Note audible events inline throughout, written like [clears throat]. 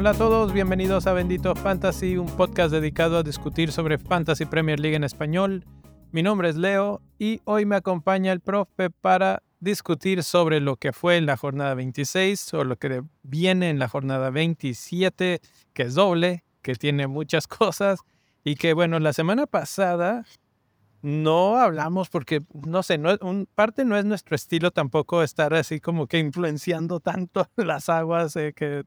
Hola a todos, bienvenidos a Bendito Fantasy, un podcast dedicado a discutir sobre Fantasy Premier League en español. Mi nombre es Leo y hoy me acompaña el profe para discutir sobre lo que fue en la jornada 26 o lo que viene en la jornada 27, que es doble, que tiene muchas [laughs] cosas y que bueno, la semana pasada no hablamos porque, no sé, no, un, parte no es nuestro estilo tampoco estar así como que influenciando tanto [laughs] las aguas que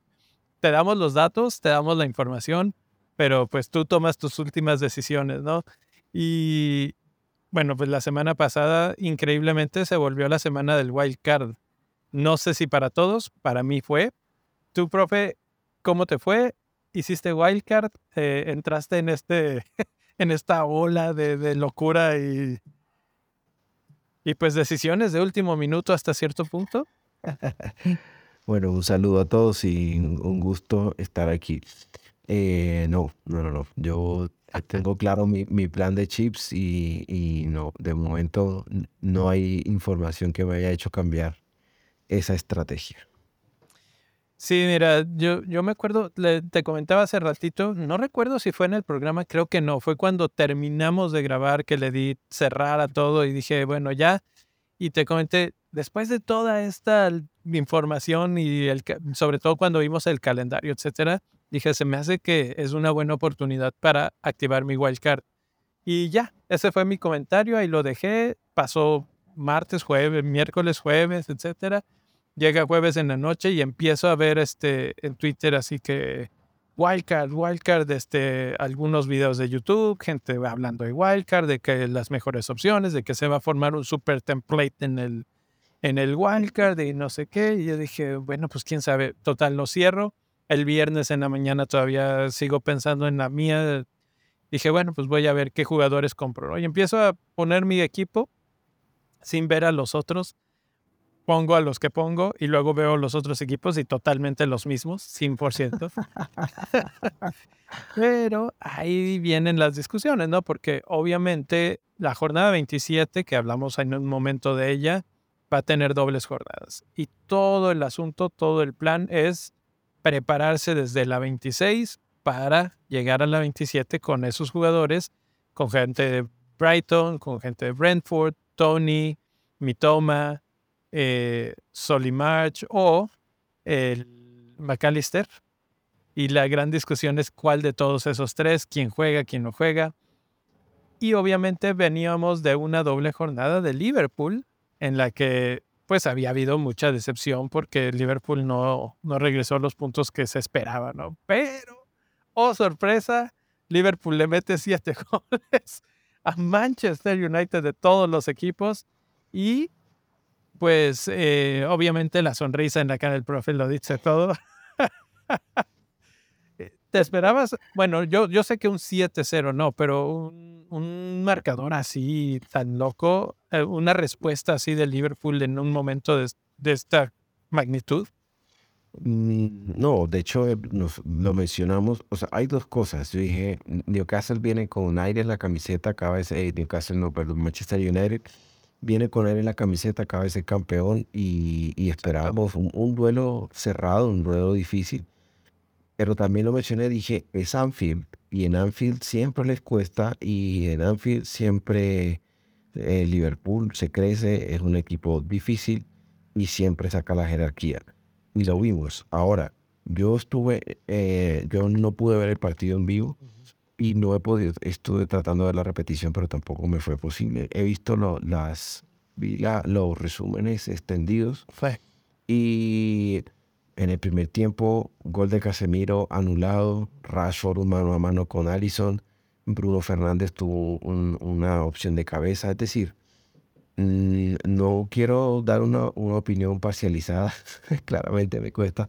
te damos los datos, te damos la información, pero pues tú tomas tus últimas decisiones, ¿no? Y bueno, pues la semana pasada increíblemente se volvió la semana del wild card. No sé si para todos, para mí fue. Tú, profe, ¿cómo te fue? ¿Hiciste wild card? Eh, ¿Entraste en, este, [laughs] en esta ola de, de locura y, y pues decisiones de último minuto hasta cierto punto? [laughs] Bueno, un saludo a todos y un gusto estar aquí. Eh, no, no, no, no. Yo tengo claro mi, mi plan de chips y, y, no, de momento no hay información que me haya hecho cambiar esa estrategia. Sí, mira, yo, yo me acuerdo, te comentaba hace ratito, no recuerdo si fue en el programa, creo que no, fue cuando terminamos de grabar que le di cerrar a todo y dije, bueno, ya, y te comenté, después de toda esta información y sobre todo cuando vimos el calendario, etcétera, dije, se me hace que es una buena oportunidad para activar mi wildcard. Y ya, ese fue mi comentario, ahí lo dejé, pasó martes, jueves, miércoles, jueves, etcétera. Llega jueves en la noche y empiezo a ver este en Twitter así que Wildcard, Wildcard, este, algunos videos de YouTube, gente hablando de Wildcard, de que las mejores opciones, de que se va a formar un super template en el, en el wildcard y no sé qué. Y yo dije, bueno, pues quién sabe, total, no cierro. El viernes en la mañana todavía sigo pensando en la mía. Dije, bueno, pues voy a ver qué jugadores compro. Y empiezo a poner mi equipo sin ver a los otros. Pongo a los que pongo y luego veo los otros equipos y totalmente los mismos, 100%. [laughs] Pero ahí vienen las discusiones, ¿no? Porque obviamente la jornada 27, que hablamos en un momento de ella, va a tener dobles jornadas. Y todo el asunto, todo el plan es prepararse desde la 26 para llegar a la 27 con esos jugadores, con gente de Brighton, con gente de Brentford, Tony, Mitoma, eh, Solimarch o el McAllister. Y la gran discusión es cuál de todos esos tres, quién juega, quién no juega. Y obviamente veníamos de una doble jornada de Liverpool, en la que pues había habido mucha decepción porque Liverpool no, no regresó a los puntos que se esperaba, ¿no? Pero, oh sorpresa, Liverpool le mete siete [laughs] goles a Manchester United de todos los equipos y pues eh, obviamente la sonrisa en la cara del profe lo dice todo. [laughs] ¿Te esperabas? Bueno, yo, yo sé que un 7-0 no, pero un, un, marcador así tan loco, eh, una respuesta así de Liverpool en un momento de, de esta magnitud. Mm, no, de hecho eh, nos, lo mencionamos, o sea, hay dos cosas. Yo dije, Newcastle viene con aire en la camiseta, cada vez, eh, Newcastle no, perdón, Manchester United viene con aire en la camiseta, cada vez es campeón y, esperábamos un, un duelo cerrado, un duelo difícil pero también lo mencioné, dije, es Anfield y en Anfield siempre les cuesta y en Anfield siempre eh, Liverpool se crece, es un equipo difícil y siempre saca la jerarquía. Y lo vimos. Ahora, yo estuve, eh, yo no pude ver el partido en vivo y no he podido, estuve tratando de ver la repetición, pero tampoco me fue posible. He visto las, vi los resúmenes extendidos y en el primer tiempo, gol de Casemiro anulado, Rashford mano a mano con Allison, Bruno Fernández tuvo una opción de cabeza, es decir, mm, no quiero dar una, una opinión parcializada, [laughs] claramente me cuesta,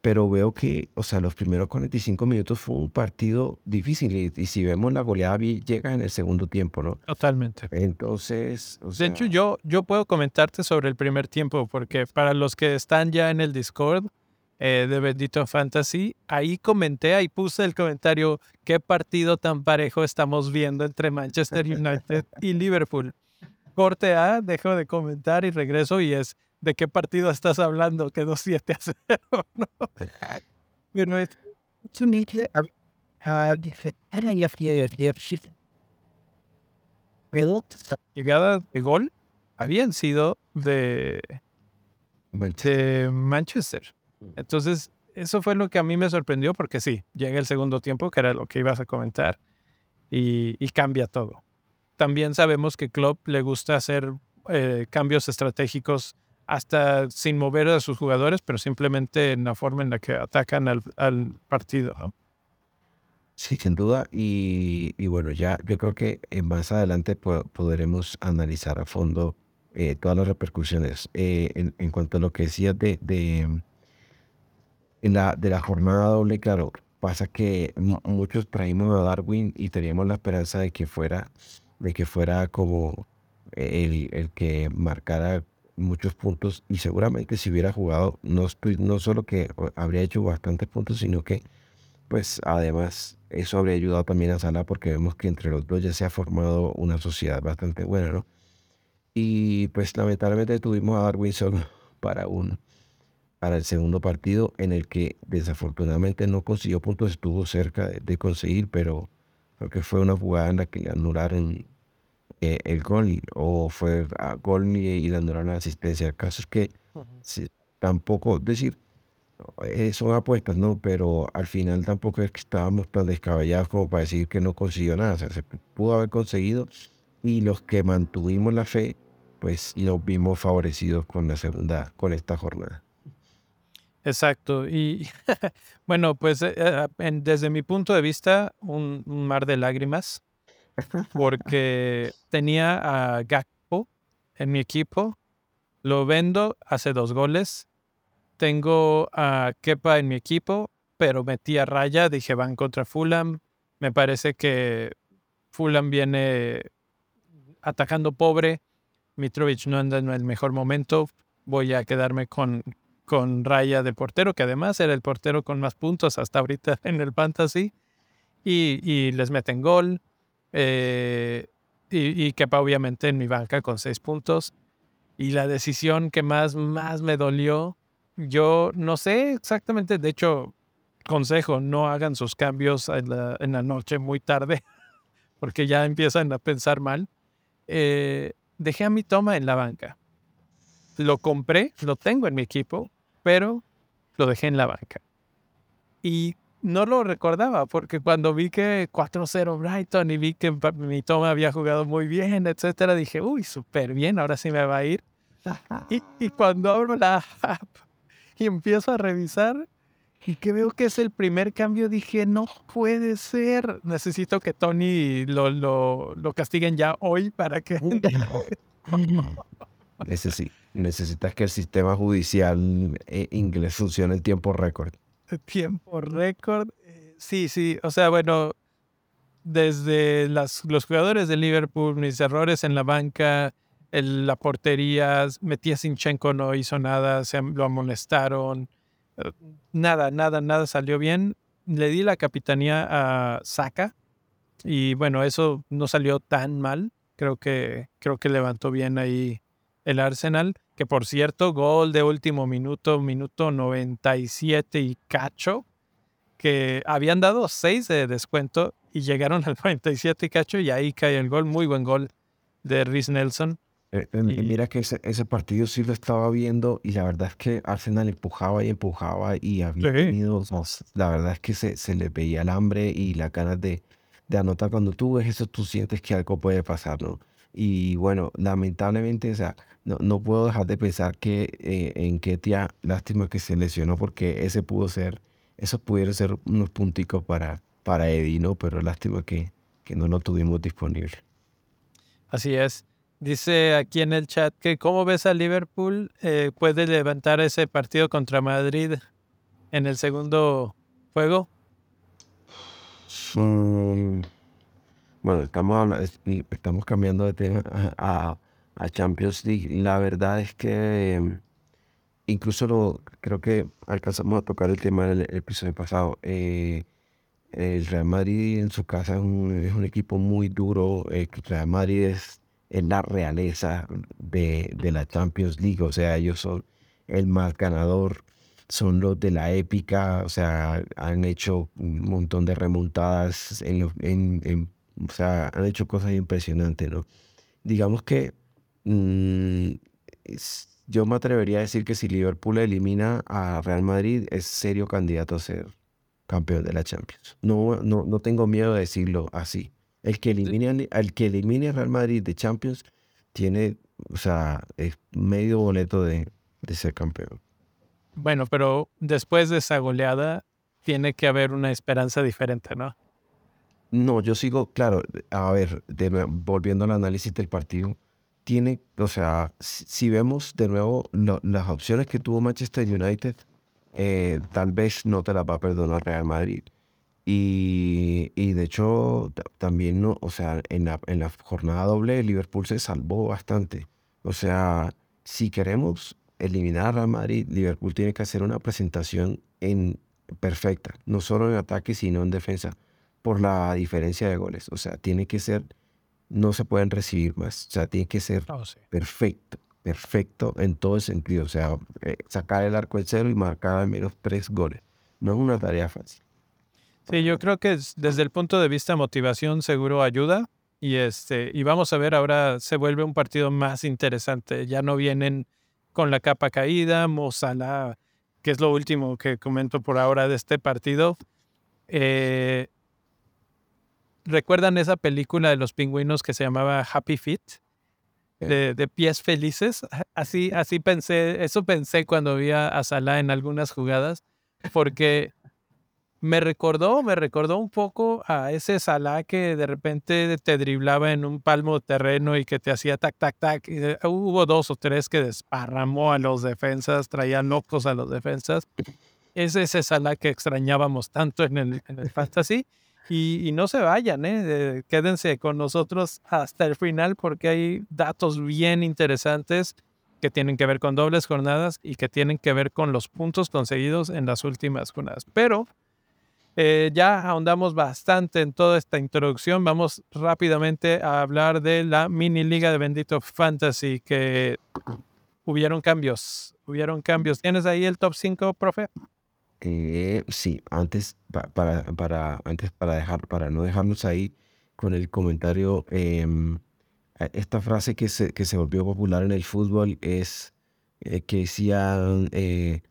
pero veo que, o sea, los primeros 45 minutos fue un partido difícil y, si vemos la goleada llega en el segundo tiempo, ¿no? Totalmente. Entonces, o sea... de hecho, yo, yo puedo comentarte sobre el primer tiempo porque para los que están ya en el Discord, eh, de Bendito Fantasy. Ahí comenté, ahí puse el comentario, qué partido tan parejo estamos viendo entre Manchester United y Liverpool. Corte A, dejo de comentar y regreso y es, ¿de qué partido estás hablando? Quedó 7 a 0, [laughs] ¿no? Pero es, llegadas de gol habían sido de, de Manchester. Entonces, eso fue lo que a mí me sorprendió porque sí, llega el segundo tiempo, que era lo que ibas a comentar, y, y cambia todo. También sabemos que Klopp le gusta hacer eh, cambios estratégicos hasta sin mover a sus jugadores, pero simplemente en la forma en la que atacan al, partido. Sí, sin duda. Y, bueno, ya yo creo que más adelante po- podremos analizar a fondo eh, todas las repercusiones. Eh, en, cuanto a lo que decías de, de, en la, de la jornada doble, claro, pasa que mu- muchos traímos a Darwin y teníamos la esperanza de que fuera, de que fuera como el, el que marcara muchos puntos y seguramente si hubiera jugado, no, estoy, no solo que habría hecho bastantes puntos, sino que pues además eso habría ayudado también a Salah porque vemos que entre los dos ya se ha formado una sociedad bastante buena, ¿no? Y pues lamentablemente tuvimos a Darwin solo [laughs] para un, para el segundo partido en el que desafortunadamente no consiguió puntos, estuvo cerca de, de conseguir, pero creo que fue una jugada en la que le anularon eh, el gol o fue a gol y, y le anularon la asistencia. El caso es que sí, tampoco, es decir, eh, son apuestas, ¿no? Pero al final tampoco es que estábamos tan descabellados como para decir que no consiguió nada. O sea, se pudo haber conseguido y los que mantuvimos la fe, pues nos vimos favorecidos con la segunda, con esta jornada. Exacto. Y [laughs] bueno, pues eh, eh, en- desde mi punto de vista, un, un mar de lágrimas, [laughs] porque tenía a Gakpo en mi equipo, lo vendo, hace dos goles. Tengo a Kepa en mi equipo, pero metí a raya, dije van contra Fulham. Me parece que Fulham viene atacando pobre. Mitrovic no anda en el mejor momento. Voy a quedarme con, con Raya de portero, que además era el portero con más puntos hasta ahorita [laughs] en el fantasy. Y, y les meten gol. Eh, y, y Kepa obviamente en mi banca con seis puntos. Y la decisión que más, más me dolió, yo no sé exactamente, de hecho, consejo, no hagan sus cambios en la, en la noche muy tarde, [laughs] porque ya empiezan a pensar mal. Eh, dejé a mi toma en la banca. Lo compré, lo tengo en mi equipo, pero lo dejé en la banca. Y no lo recordaba, porque cuando vi que 4-0 Brighton y vi que mi toma había jugado muy bien, etcétera, dije, uy, súper bien, ahora sí me va a ir. Y, [laughs] y cuando abro la app y empiezo a revisar y que veo que es el primer cambio, dije, no puede ser. Necesito que Tony lo, lo, lo castiguen ya hoy para que... [laughs] Necesi- necesitas que el sistema judicial eh, inglés funcione en tiempo récord. Tiempo récord. Eh, Sí, sí, o sea, bueno, desde las, los jugadores de Liverpool, mis errores en la banca, el- la portería, metí a Sinchenko, no hizo nada, se lo amonestaron, eh, nada, nada, nada salió bien. Le di la capitanía a Saka y bueno, eso no salió tan mal. Creo que, creo que levantó bien ahí el Arsenal, que por cierto, gol de último minuto, minuto 97 y cacho, que habían dado 6 de descuento y llegaron [laughs] al 97 y cacho y ahí cae el gol, muy buen gol de Rhys Nelson. Eh, eh, Y- Mira que ese, ese partido sí lo estaba viendo y la verdad es que Arsenal empujaba y empujaba y había Sí. tenido, la verdad es que se, se le veía el hambre y las ganas de, de anotar. Cuando tú ves eso, tú sientes que algo puede pasar, ¿no? Y bueno, lamentablemente, o sea, no, no puedo dejar de pensar que eh, en Ketia, lástima que se lesionó porque ese pudo ser, esos pudieron ser unos punticos para, para Eddie, ¿no? Pero lástima que, que no lo tuvimos disponible. Así es. Dice aquí en el chat que cómo ves a Liverpool eh, puede levantar ese partido contra Madrid en el segundo juego. Mm, Bueno, estamos, es- estamos cambiando de tema a, a- Champions League. La verdad es que incluso lo, creo que alcanzamos a tocar el tema del episodio pasado. Eh, el Real Madrid en su casa es un, equipo muy duro. El Real Madrid es, la realeza de, de, la Champions League. O sea, ellos son el más ganador, son los de la épica. O sea, han hecho un montón de remontadas. En, o sea, han hecho cosas impresionantes, ¿no? Digamos que mm, yo me atrevería a decir que si Liverpool elimina a Real Madrid, es serio candidato a ser campeón de la Champions. No, no, no tengo miedo de decirlo así. El que elimine, el que elimine a Real Madrid de Champions tiene, o sea, es medio boleto de, de ser campeón. Bueno, pero después de esa goleada tiene que haber una esperanza diferente, ¿no? No, yo sigo, claro, a ver, volviendo al análisis del partido, tiene, o sea, si, vemos de nuevo las opciones que tuvo Manchester United, eh, tal vez no te la va a perdonar Real Madrid. Y, y de hecho, también, no, o sea, en la, en la jornada doble, Liverpool se salvó bastante. O sea, si queremos eliminar a Real Madrid, Liverpool tiene que hacer una presentación en, perfecta, no solo en ataque, sino en defensa, por la diferencia de goles. O sea, tiene que ser, no se pueden recibir más. O sea, tiene que ser oh, perfecto perfecto en todo el sentido. O sea, eh, sacar el arco en cero y marcar al menos tres goles. No es una tarea fácil. Sí, yo creo que desde el punto de vista motivación seguro ayuda. Y, este, y vamos a ver, ahora se vuelve un partido más interesante. Ya no vienen con la capa caída, Mozala, que es lo último que comento por ahora de este partido. Eh, ¿Recuerdan esa película de los pingüinos que se llamaba Happy Feet? de, pies felices. Así, así pensé, eso pensé cuando vi a Salah en algunas jugadas, porque me recordó, me recordó un poco a ese Salah que de repente te driblaba en un palmo de terreno y que te hacía tac, tac, tac. Y hubo dos o tres que desparramó a los defensas, traía locos a los defensas. Es ese Salah que extrañábamos tanto en el, en el fantasy. Y, no se vayan, ¿eh? quédense con nosotros hasta el final porque hay datos bien interesantes que tienen que ver con dobles jornadas y que tienen que ver con los puntos conseguidos en las últimas jornadas. Pero eh, ya ahondamos bastante en toda esta introducción. Vamos rápidamente a hablar de la mini liga de Bendito Fantasy que hubieron cambios. Hubieron cambios. ¿Tienes ahí el top 5, profe? Eh, sí, antes para, para, antes para dejar, para no dejarnos ahí con el comentario, em, esta frase que se, que se volvió popular en el fútbol es eh, que decían eh,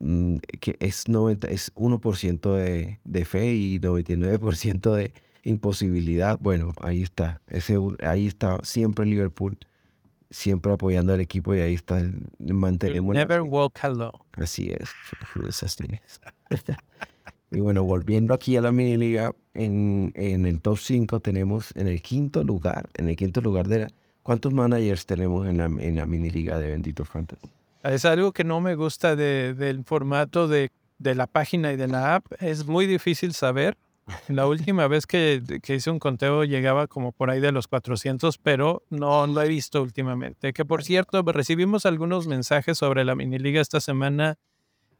mm, que es, 90, es 1% de, de fe y 99% de imposibilidad. Bueno, ahí está, ese, ahí está siempre Liverpool siempre apoyando al equipo y ahí está, mantenemos. Never walk alone. Así es, [laughs] y bueno, volviendo aquí a la mini liga, en, en el top 5 tenemos en el quinto lugar, en el quinto lugar de la, ¿cuántos managers tenemos en la, en la mini liga de Bendito Fantasy? Es algo que no me gusta de, del formato de, de la página y de la app. Es muy difícil saber [laughs] la última vez que, hice un conteo llegaba como por ahí de los 400, pero no lo he visto últimamente. Que por cierto, recibimos algunos mensajes sobre la mini liga esta semana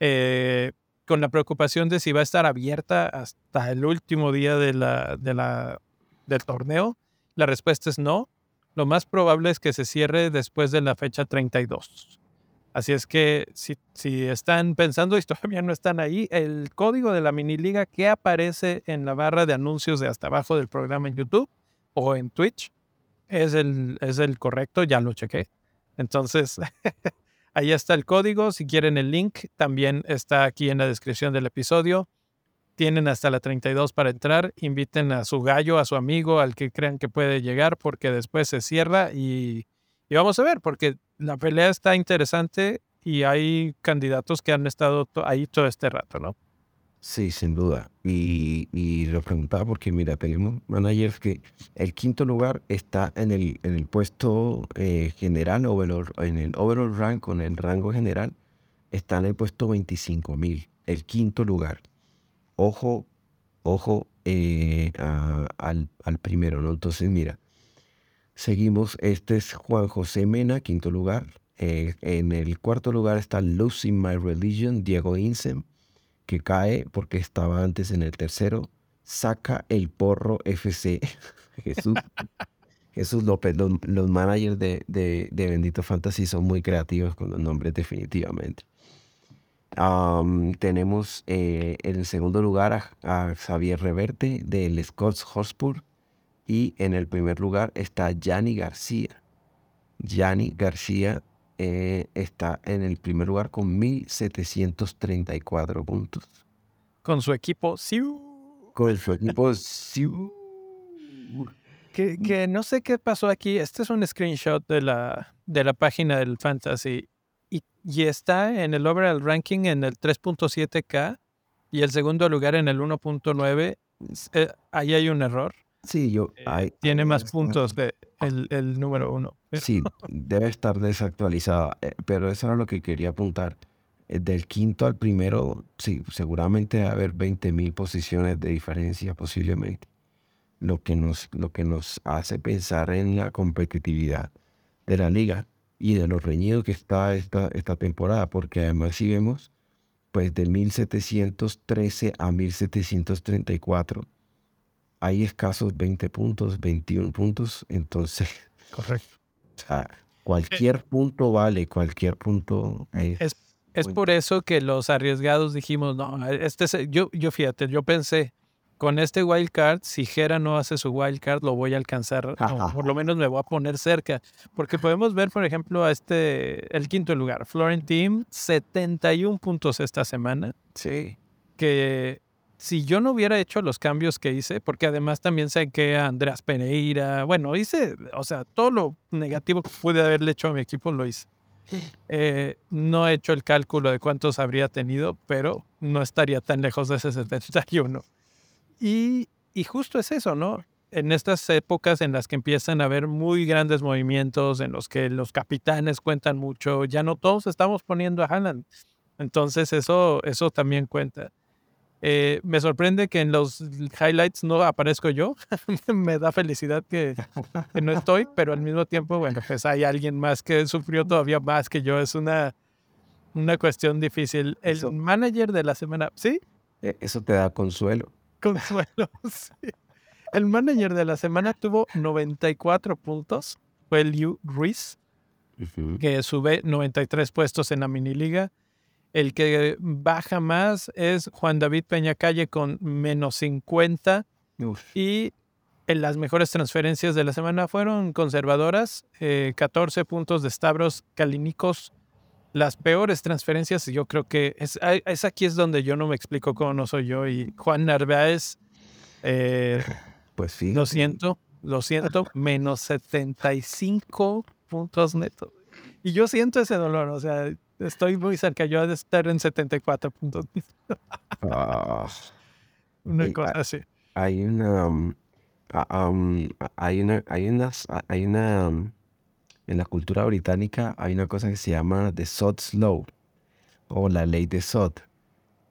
eh, con la preocupación de si va a estar abierta hasta el último día del torneo. La respuesta es no. Lo más probable es que se cierre después de la fecha 32. Así es que si, si, están pensando y todavía no están ahí, el código de la mini liga que aparece en la barra de anuncios de hasta abajo del programa en YouTube o en Twitch es el, es el correcto, ya lo chequé. Entonces, [laughs] ahí está el código. Si quieren el link, también está aquí en la descripción del episodio. Tienen hasta la 32 para entrar. Inviten a su gallo, a su amigo, al que crean que puede llegar, porque después se cierra y, y vamos a ver, porque la pelea está interesante y hay candidatos que han estado ahí todo este rato, ¿no? Sí, sin duda. Y, y lo preguntaba porque, mira, tenemos managers que el quinto lugar está en el, en el puesto eh, general, overall, en el overall rank, con el rango general, está en el puesto 25 mil, el quinto lugar. Ojo, ojo eh, al, al primero, ¿no? Entonces, mira, Seguimos, este es Juan José Mena, quinto lugar. Eh, en el cuarto lugar está Losing My Religion, Diego Insem, que cae porque estaba antes en el tercero. Saca el porro FC. [laughs] Jesús, Jesús López, los, managers de, de, Bendito Fantasy son muy creativos con los nombres definitivamente. tenemos eh, en el segundo lugar a, Xavier Reverte del Scots Hotspur y en el primer lugar está Yanni García. Yanni García eh, está en el primer lugar con 1734 puntos. Con su equipo Siu. Con su equipo Siu. Que, que, no sé qué pasó aquí. Este es un screenshot de la, de la página del Fantasy. Y, y está en el overall ranking en el 3.7K y el segundo lugar en el 1.9. Eh, ahí hay un error. Sí, yo. Eh, tiene más puntos de el, el número uno. Sí, [laughs] debe estar desactualizada, eh, pero eso era lo que quería apuntar. Eh, del quinto al primero, sí, seguramente va a haber 20.000 posiciones de diferencia posiblemente. Lo que, nos, lo que nos hace pensar en la competitividad de la liga y de lo reñido que está esta, esta temporada, porque además si vemos, pues de 1713 a 1734 hay escasos 20 puntos, 21 puntos, entonces... [laughs] Correcto. O sea, cualquier punto vale, cualquier punto... Es, es por eso que los arriesgados dijimos, no, este yo, yo fíjate, yo pensé, con este wild card, si Jera no hace su wild card, lo voy a alcanzar, [laughs] por lo menos me voy a poner cerca, porque podemos ver, por ejemplo, a este, el quinto lugar, Florentine, 71 puntos esta semana. Sí. Que si yo no hubiera hecho los cambios que hice, porque además también sé que Andrés Pereira, bueno, hice, o sea, todo lo negativo que pude haberle hecho a mi equipo lo hice. Eh, no he hecho el cálculo de cuántos habría tenido, pero no estaría tan lejos de ese [laughs] 71. Y, y justo es eso, ¿no? En estas épocas en las que empiezan a haber muy grandes movimientos, en los que los capitanes cuentan mucho, ya no todos estamos poniendo a Haaland. Entonces eso, eso también cuenta. Eh, me sorprende que en los highlights no aparezco yo. [laughs] me da felicidad que, no estoy, pero al mismo tiempo, bueno, pues hay alguien más que sufrió todavía más que yo. Es una, una cuestión difícil. El manager de la semana, ¿sí? E, eso te da consuelo. Consuelo, [laughs] sí. El manager de la semana tuvo 94 puntos. Fue Liu Ruiz, que sube 93 puestos en la mini liga. El que baja más es Juan David Peñacalle con menos 50. Y en las mejores transferencias de la semana fueron conservadoras, 14 eh, puntos de Stavros Kalinikos. Las peores transferencias, yo creo que es, es, aquí es donde yo no me explico cómo no soy yo. Y Juan Narváez, eh, [laughs] pues sí. Lo siento, lo siento, [laughs] menos 75 puntos netos. Y yo siento ese dolor, o sea, Estoy muy cerca yo de estar en 74 puntos. Ah. una cosa así. Hay una, um, um, hay una, hay unas, hay una, um, en la cultura británica hay una cosa que se llama the Sod's Law o la ley de Sod.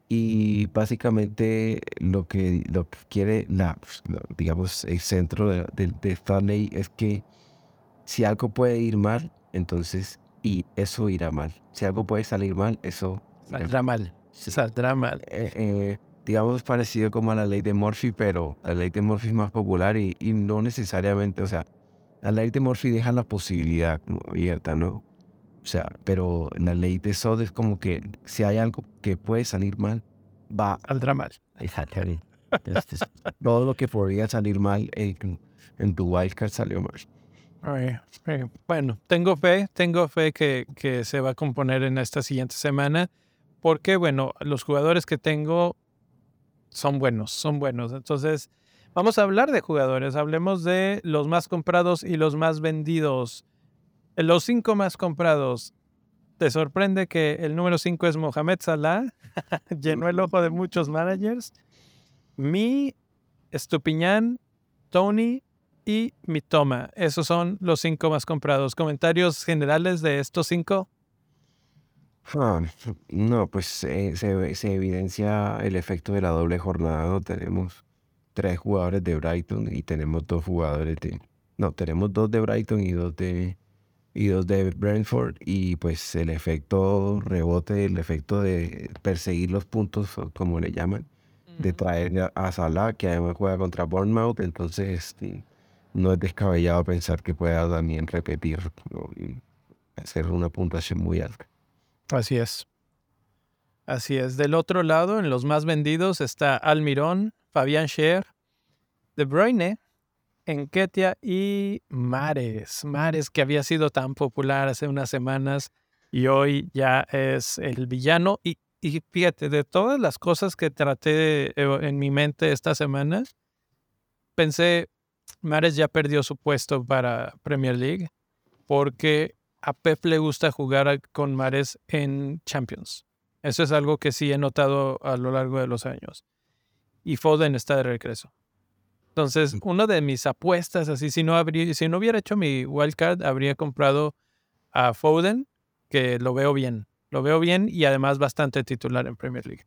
Y básicamente lo que, lo que quiere la, digamos, el centro de, de esta ley es que si algo puede ir mal, entonces y eso irá mal. Si algo puede salir mal, eso saldrá mal. Saldrá mal. Eh, eh, digamos parecido como a la ley de Murphy, pero la ley de Murphy es más popular y, no necesariamente, o sea, la ley de Murphy deja la posibilidad abierta, ¿no? O sea, pero la ley de Sod es como que si hay algo que puede salir mal, va. Saldrá mal. Todo lo que podría salir mal en, en tu wildcard salió mal. Bueno, tengo fe, tengo fe que, se va a componer en esta siguiente semana, porque bueno, los jugadores que tengo son buenos, son buenos. Entonces, vamos a hablar de jugadores, hablemos de los más comprados y los más vendidos. Los cinco más comprados. ¿Te sorprende que el número cinco es Mohamed Salah? [laughs] Llenó el ojo de muchos managers. Mi, Estupiñán, Tony, y Mitoma. Esos son los cinco más comprados. ¿Comentarios generales de estos cinco? Ah, no, pues eh, se, evidencia el efecto de la doble jornada. Tenemos tres jugadores de Brighton y tenemos dos jugadores de... No, tenemos dos de Brighton y dos de, y dos de Brentford y pues el efecto rebote, el efecto de perseguir los puntos, como le llaman, de traer a Salah, que además juega contra Bournemouth, entonces no es descabellado pensar que pueda también repetir y hacer una puntuación muy alta. Así es. Así es. Del otro lado, en los más vendidos está Almirón, Fabián Scher, De Bruyne, Enquetia y Mares. Mares que había sido tan popular hace unas semanas y hoy ya es el villano. Y, y fíjate, de todas las cosas que traté en mi mente esta semana, pensé, Mares ya perdió su puesto para Premier League porque a Pep le gusta jugar con Mares en Champions. Eso es algo que sí he notado a lo largo de los años. Y Foden está de regreso. Entonces, una de mis apuestas, así, si no, habría, si no hubiera hecho mi wildcard, habría comprado a Foden, que lo veo bien. Lo veo bien y además bastante titular en Premier League.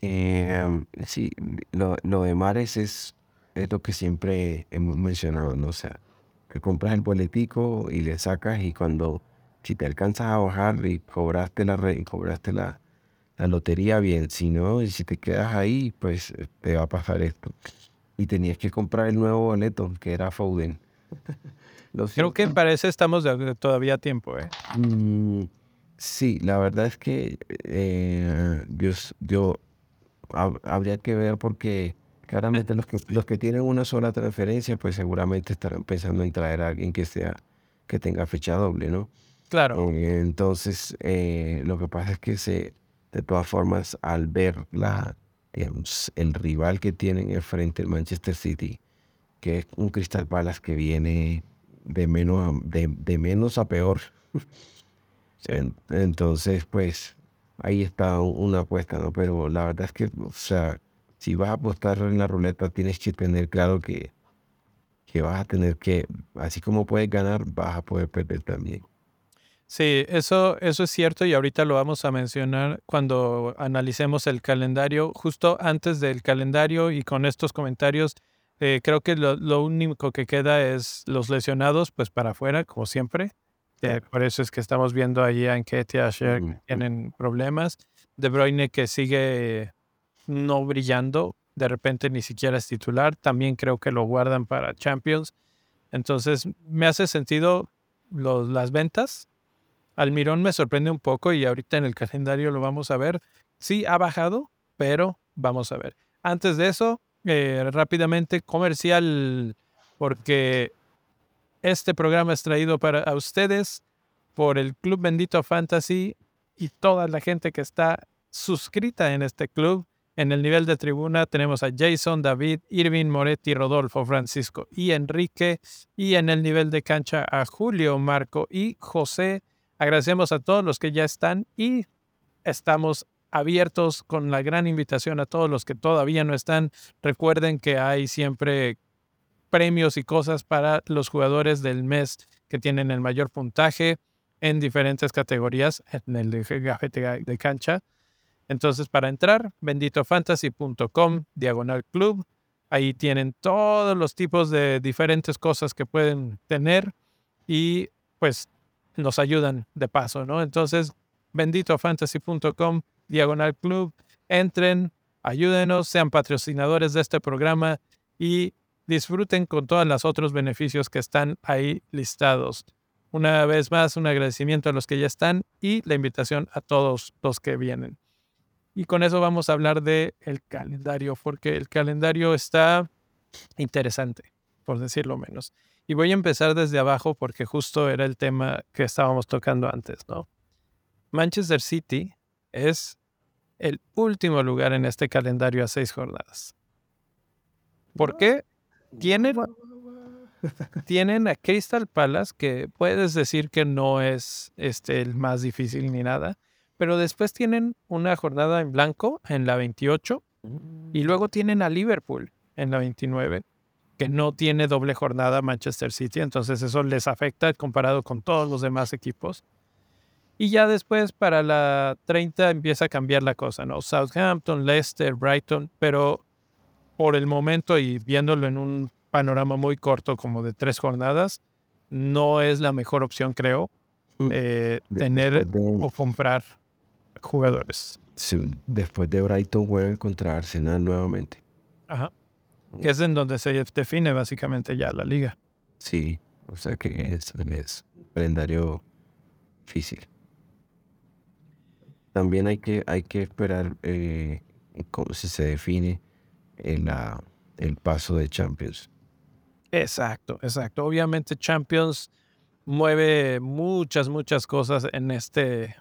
Em, sí, lo, lo, de Mares es, es lo que siempre hemos mencionado, ¿no? O sea, que compras el boletico y le sacas y cuando si te alcanzas a bajar y cobraste la, cobraste la, lotería, bien. Si no, y si te quedas ahí, pues eh, te va a pasar esto. Y tenías que comprar el nuevo boleto, que era Foden. [laughs] Creo que parece estamos todavía a tiempo. ¿eh? Mm, sí, la verdad es que eh, yo, habría que ver porque claramente [laughs] los que, los que tienen una sola transferencia, pues seguramente estarán pensando en traer a alguien que sea que tenga fecha doble, ¿no? Claro. Entonces, eh, lo que pasa es que se, de todas formas, al ver la, el rival que tienen enfrente, el Manchester City, que es un Crystal Palace que viene de menos a, de, menos a peor. Entonces, pues, ahí está una apuesta, ¿no? Pero la verdad es que, o sea, si vas a apostar en la ruleta, tienes que tener claro que, que vas a tener que, así como puedes ganar, vas a poder perder también. Sí, eso, eso es cierto y ahorita lo vamos a mencionar cuando analicemos el calendario. Justo antes del calendario y con estos comentarios, eh, creo que lo, único que queda es los lesionados, pues para afuera, como siempre. Eh, por eso es que estamos viendo ahí a Enketia, Asher, que tienen problemas. De Bruyne que sigue no brillando, de repente ni siquiera es titular. También creo que lo guardan para Champions. Entonces, me hace sentido las ventas Almirón me sorprende un poco y ahorita en el calendario lo vamos a ver. Sí, ha bajado, pero vamos a ver. Antes de eso, eh, rápidamente comercial, porque este programa es traído para ustedes por el Club Bendito Fantasy y toda la gente que está suscrita en este club. En el nivel de tribuna tenemos a Jason, David, Irving, Moretti, Rodolfo, Francisco y Enrique. Y en el nivel de cancha a Julio, Marco y José. Agradecemos a todos los que ya están y estamos abiertos con la gran invitación a todos los que todavía no están. Recuerden que hay siempre premios y cosas para los jugadores del mes que tienen el mayor puntaje en diferentes categorías en el gafete de cancha. Entonces, para entrar, benditofantasy.com, diagonal club. Ahí tienen todos los tipos de diferentes cosas que pueden tener y pues nos ayudan de paso, ¿no? Entonces, benditofantasy.com, diagonal club, entren, ayúdenos, sean patrocinadores de este programa y disfruten con todos los otros beneficios que están ahí listados. Una vez más, un agradecimiento a los que ya están y la invitación a todos los que vienen. Y con eso vamos a hablar del el calendario, porque el calendario está interesante, por decirlo menos. Y voy a empezar desde abajo porque justo era el tema que estábamos tocando antes, ¿no? Manchester City es el último lugar en este calendario a seis jornadas. ¿Por qué? Tienen, [laughs] tienen a Crystal Palace, que puedes decir que no es este, el más difícil ni nada, pero después tienen una jornada en blanco en la 28 y luego tienen a Liverpool en la 29 que no tiene doble jornada Manchester City, entonces eso les afecta comparado con todos los demás equipos. Y ya después para la 30 empieza a cambiar la cosa, ¿no? Southampton, Leicester, Brighton, pero por el momento y viéndolo en un panorama muy corto como de tres jornadas, no es la mejor opción, creo, Mm. eh, tener o comprar jugadores. Sí, después de Brighton vuelve contra Arsenal nuevamente. Ajá. Que es en donde se define básicamente ya la liga. Sí, o sea que es, es un calendario difícil. También hay que, hay que esperar eh, cómo si se define el, el paso de Champions. Exacto, exacto. Obviamente Champions mueve muchas, muchas cosas en este,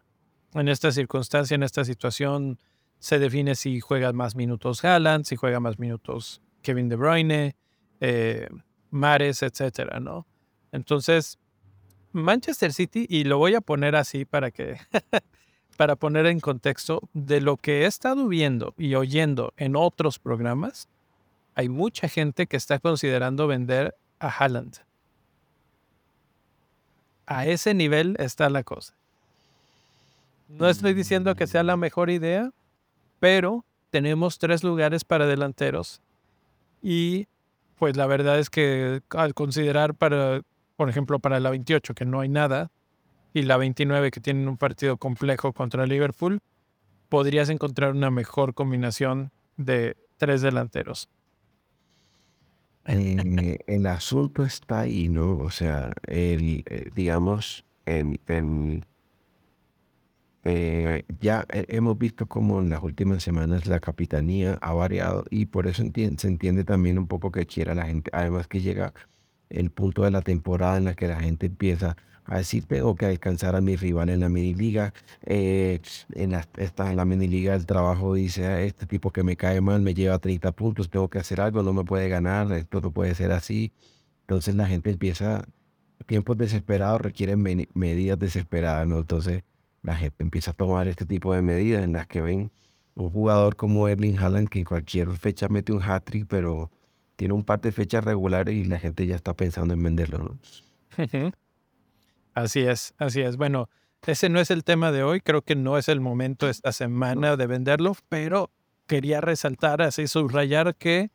en esta circunstancia, en esta situación. Se define si juega más minutos Haaland, si juega más minutos Kevin De Bruyne, eh, Mares, etcétera, ¿no? Entonces, Manchester City, y lo voy a poner así para que, [laughs] para poner en contexto de lo que he estado viendo y oyendo en otros programas, hay mucha gente que está considerando vender a Haaland. A ese nivel está la cosa. No estoy diciendo que sea la mejor idea, pero tenemos tres lugares para delanteros y pues la verdad es que al considerar para, por ejemplo, para la 28 que no hay nada y la 29 que tienen un partido complejo contra Liverpool, podrías encontrar una mejor combinación de tres delanteros. El asunto está ahí, ¿no? O sea, el, eh, digamos, en, eh, ya hemos visto cómo en las últimas semanas la capitanía ha variado y por eso se entiende también un poco que quiera la gente. Además que llega el punto de la temporada en la que la gente empieza a decir, tengo que alcanzar a mi rival en la mini liga. eh, en la, esta, en la mini liga el trabajo dice, "Ah, este tipo que me cae mal me lleva 30 puntos, tengo que hacer algo, no me puede ganar, esto no puede ser así. Entonces la gente empieza, tiempos desesperados requieren medidas desesperadas, ¿no? Entonces la gente empieza a tomar este tipo de medidas en las que ven un jugador como Erling Haaland que en cualquier fecha mete un hat-trick, pero tiene un par de fechas regulares y la gente ya está pensando en venderlo. Así es, así es. Bueno, ese no es el tema de hoy, creo que no es el momento esta semana de venderlo, pero quería resaltar, así subrayar que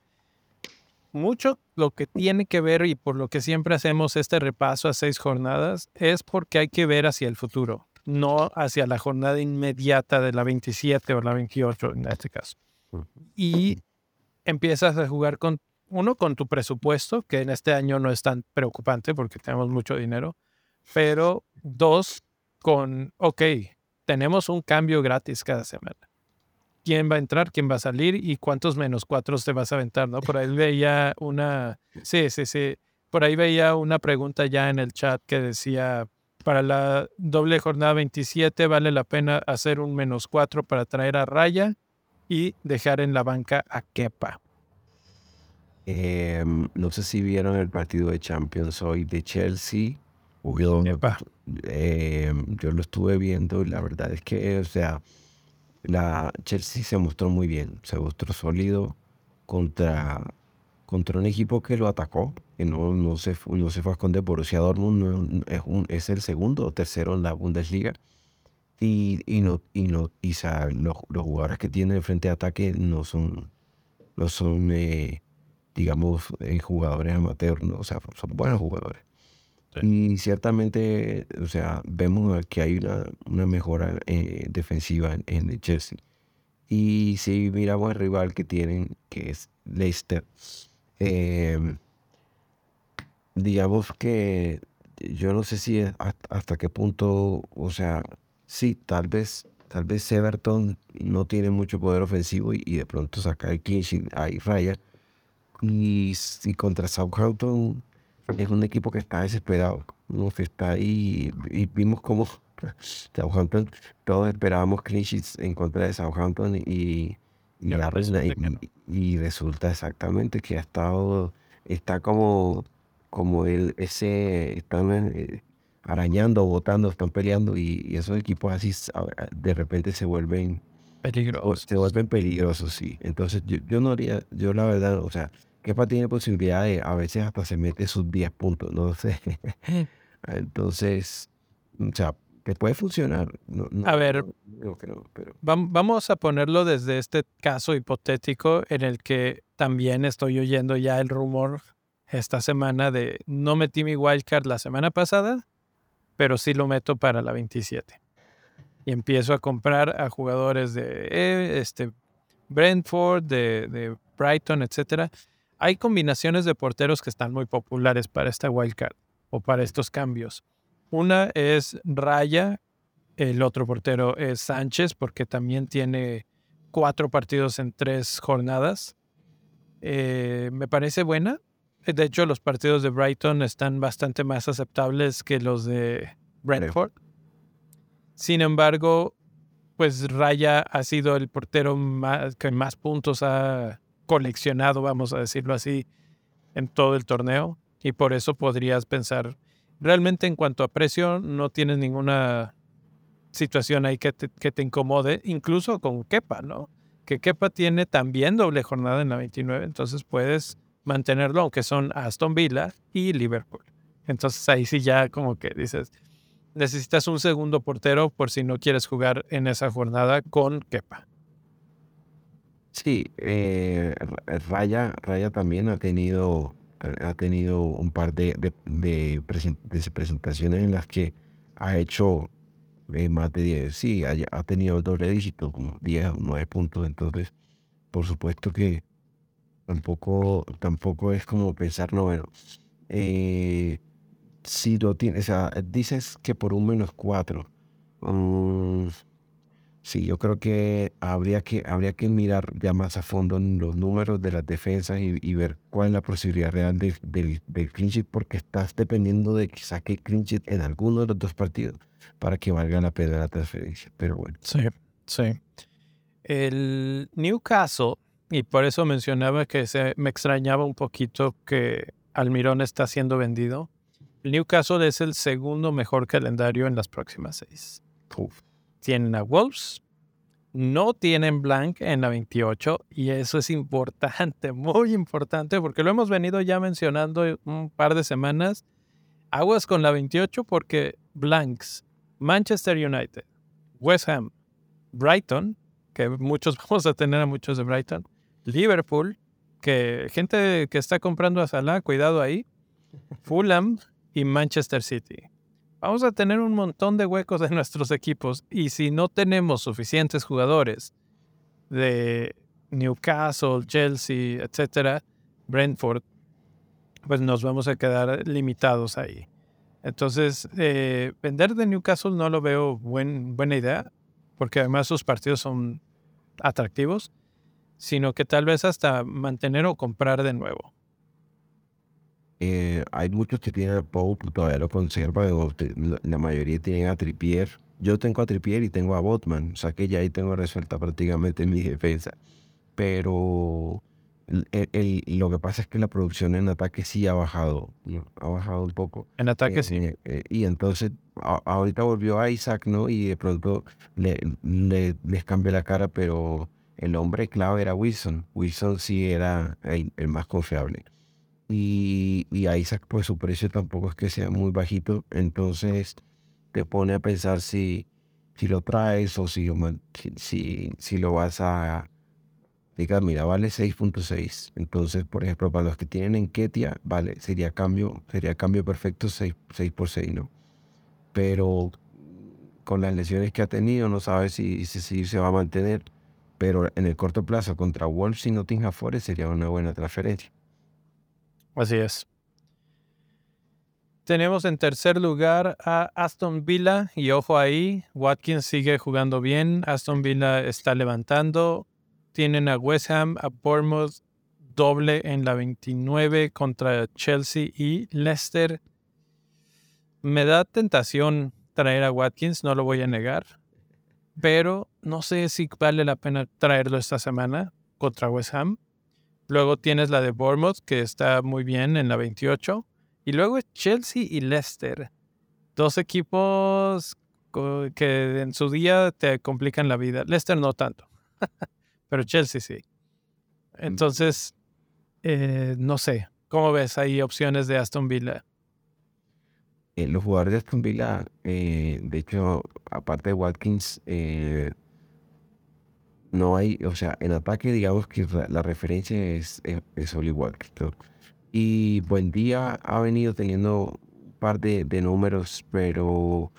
mucho lo que tiene que ver y por lo que siempre hacemos este repaso a seis jornadas es porque hay que ver hacia el futuro, no hacia la jornada inmediata de la 27 o la 28 en este caso. Y empiezas a jugar con, uno, con tu presupuesto, que en este año no es tan preocupante porque tenemos mucho dinero, pero dos, con, ok, tenemos un cambio gratis cada semana. ¿Quién va a entrar? ¿Quién va a salir? ¿Y cuántos menos cuatro te vas a aventar? ¿no? Por ahí [laughs] veía una, sí, sí, sí, por ahí veía una pregunta ya en el chat que decía, para la doble jornada 27 vale la pena hacer un menos cuatro para traer a Raya y dejar en la banca a Kepa. Eh, no sé si vieron el partido de Champions hoy de Chelsea. Kepa. eh, yo lo estuve viendo y la verdad es que, o sea, la Chelsea se mostró muy bien, se mostró sólido contra, contra un equipo que lo atacó, que no, no, se, no se fue a esconder. Borussia Dortmund no- es, un- es el segundo o tercero en la Bundesliga. Y, y, no, y, no, y sa- los, los jugadores que tienen de frente de ataque no son, no son eh, digamos, eh, jugadores amateurs, ¿no? o sea, son buenos jugadores. Y ciertamente, o sea, vemos que hay una, una mejora eh, defensiva en, en el Chelsea. Y si miramos el rival que tienen, que es Leicester, eh, digamos que yo no sé si hasta, qué punto, o sea, sí, tal vez, tal vez Everton no tiene mucho poder ofensivo y, y de pronto saca el sheet, ahí raya. Y si contra Southampton es un equipo que está desesperado, no que está ahí y vimos como [laughs] Southampton, todos esperábamos clean sheets en contra de Southampton y, y, Ya, la resulta reina- que no. y- y resulta exactamente que ha estado, está como, como el, ese, están eh, arañando, botando, están peleando y, y esos equipos así de repente se vuelven o Peligroso. se vuelven peligrosos, sí. Entonces, yo, yo no haría, yo la verdad, o sea, Kepa tiene posibilidad de, a veces hasta se mete sus 10 puntos, no sé. [laughs] Entonces, o sea, que puede funcionar. No, no- A ver. no pero Vamos a ponerlo desde este caso hipotético en el que también estoy oyendo ya el rumor esta semana de no metí mi wildcard la semana pasada, pero sí lo meto para la 27. Y empiezo a comprar a jugadores de eh, este, Brentford, de, de Brighton, etc. Hay combinaciones de porteros que están muy populares para esta wildcard o para estos cambios. Una es Raya, el otro portero es Sánchez, porque también tiene cuatro partidos en tres jornadas. Eh, me parece buena. De hecho, los partidos de Brighton están bastante más aceptables que los de Brentford. Sin embargo, pues Raya ha sido el portero más, que más puntos ha coleccionado, vamos a decirlo así, en todo el torneo. Y por eso podrías pensar, realmente en cuanto a precio, no tienes ninguna situación ahí que te, que te incomode, incluso con Kepa, ¿no? Que Kepa tiene también doble jornada en la 29, entonces puedes mantenerlo, aunque son Aston Villa y Liverpool. Entonces ahí sí ya como que dices, necesitas un segundo portero por si no quieres jugar en esa jornada con Kepa. Sí, eh, Raya, Raya también ha tenido, ha tenido un par de, de, presentaciones en las que ha hecho eh, más de 10, sí, ha, tenido doble dígito, como 10 o 9 puntos, entonces, por supuesto que tampoco, tampoco es como pensar, no, bueno, eh, si lo tienes, o sea, dices que por un menos 4, Sí, yo creo que habría que, habría que mirar ya más a fondo los números de las defensas y, ver cuál es la posibilidad real del, del, clean sheet, porque estás dependiendo de que saque clean sheet en alguno de los dos partidos para que valga la pena la transferencia. Pero bueno. Sí, sí. El Newcastle, y por eso mencionaba que se, me extrañaba un poquito que Almirón está siendo vendido. El Newcastle es el segundo mejor calendario en las próximas seis. Uf tienen a Wolves, no tienen Blank en la 28 y eso es importante, [laughs] muy importante porque lo hemos venido ya mencionando un par de semanas. Aguas con la 28 porque Blanks, Manchester United, West Ham, Brighton, que muchos [laughs] vamos a tener a muchos de Brighton, Liverpool, que gente que está comprando a Salah, cuidado ahí, [laughs] Fulham y Manchester City vamos a tener un montón de huecos en nuestros equipos y si no tenemos suficientes jugadores de Newcastle, Chelsea, etcétera, Brentford, pues nos vamos a quedar limitados ahí. Entonces, eh, vender de Newcastle no lo veo buena idea, porque además sus partidos son atractivos, sino que tal vez hasta mantener o comprar de nuevo. Eh, hay muchos que tienen a Pope, todavía lo conservan, la mayoría tienen a Trippier. Yo tengo a Trippier y tengo a Botman, o sea que ya ahí tengo resuelta prácticamente [laughs] mi defensa. Pero el, lo que pasa es que la producción en ataque sí ha bajado, ha bajado un poco. En ataque sí. Eh, eh, y entonces ahorita volvió a Isaac, ¿no? Y de pronto le, le, les cambió la cara, pero el hombre clave era Wilson. Wilson sí era el más confiable y, y a Isaac pues su precio tampoco es que sea muy bajito, entonces te pone a pensar si, si lo traes o si, si, si lo vas a... Diga, mira, vale 6.6. Entonces, por ejemplo, para los que tienen en Ketia, vale, sería cambio, sería cambio perfecto 6, 6 por 6, ¿no? Pero con las lesiones que ha tenido, no sabe si, si, se va a mantener. Pero en el corto plazo, contra Wolves y Nottingham Forest sería una buena transferencia. Así es. Tenemos en tercer lugar a Aston Villa y ojo ahí, Watkins sigue jugando bien, Aston Villa está levantando, tienen a West Ham, a Bournemouth doble en la 29 contra Chelsea y Leicester. Me da tentación traer a Watkins, no lo voy a negar, pero no sé si vale la pena traerlo esta semana contra West Ham. Luego tienes la de Bournemouth, que está muy bien en la 28. Y luego Chelsea y Leicester. Dos equipos que en su día te complican la vida. Leicester no tanto, [laughs] pero Chelsea sí. Entonces, eh, no sé. ¿Cómo ves ahí opciones de Aston Villa? Eh, los jugadores de Aston Villa, eh, de hecho, aparte de Watkins, no hay, o sea, en ataque digamos que la referencia es, es, Oli Y buen día ha venido teniendo un par de, de números, pero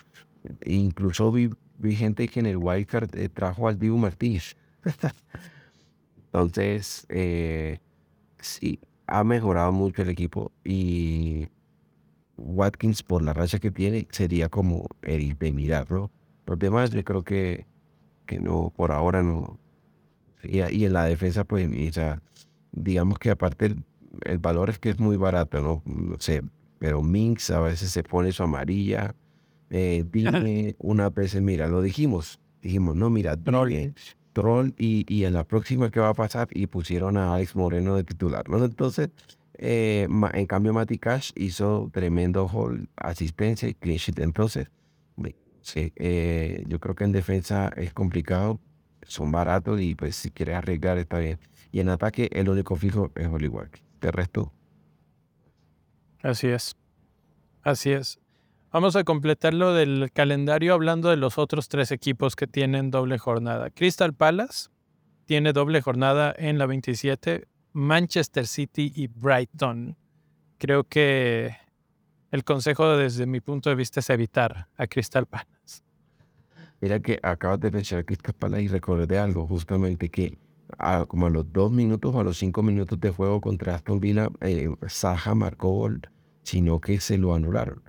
incluso vi, vi gente que en el wildcard eh, trajo al Dibu Martínez. [laughs] Entonces, eh, sí, ha mejorado mucho el equipo y Watkins, por la racha que tiene, sería como el de mirarlo. Los demás, yo creo que, que no, por ahora no. Y, y en la defensa, pues, o sea, digamos que aparte el, valor es que es muy barato, ¿no? No sé, pero Minx a veces se pone su amarilla. Eh, [laughs] dime una vez, mira, lo dijimos, dijimos, no, mira, troll, troll y, y en la próxima que va a pasar y pusieron a Alex Moreno de titular, ¿no? Entonces, eh, en cambio, Mati Cash hizo tremendo hold, asistencia y clean sheet. Entonces, sí, eh, yo creo que en defensa es complicado, son baratos y pues si quieres arriesgar está bien. Y en ataque el único fijo es Hollywood. De resto. Así es. Así es. Vamos a completar lo del calendario hablando de los otros tres equipos que tienen doble jornada. Crystal Palace tiene doble jornada en la 27 Manchester City y Brighton. Creo que el consejo desde mi punto de vista es evitar a Crystal Palace. Mira que acabas de mencionar Crystal Palace y recordé algo, justamente que a, como a los dos minutos o a los cinco minutos de juego contra Aston Villa, eh, Saja marcó gol, sino que se lo anularon.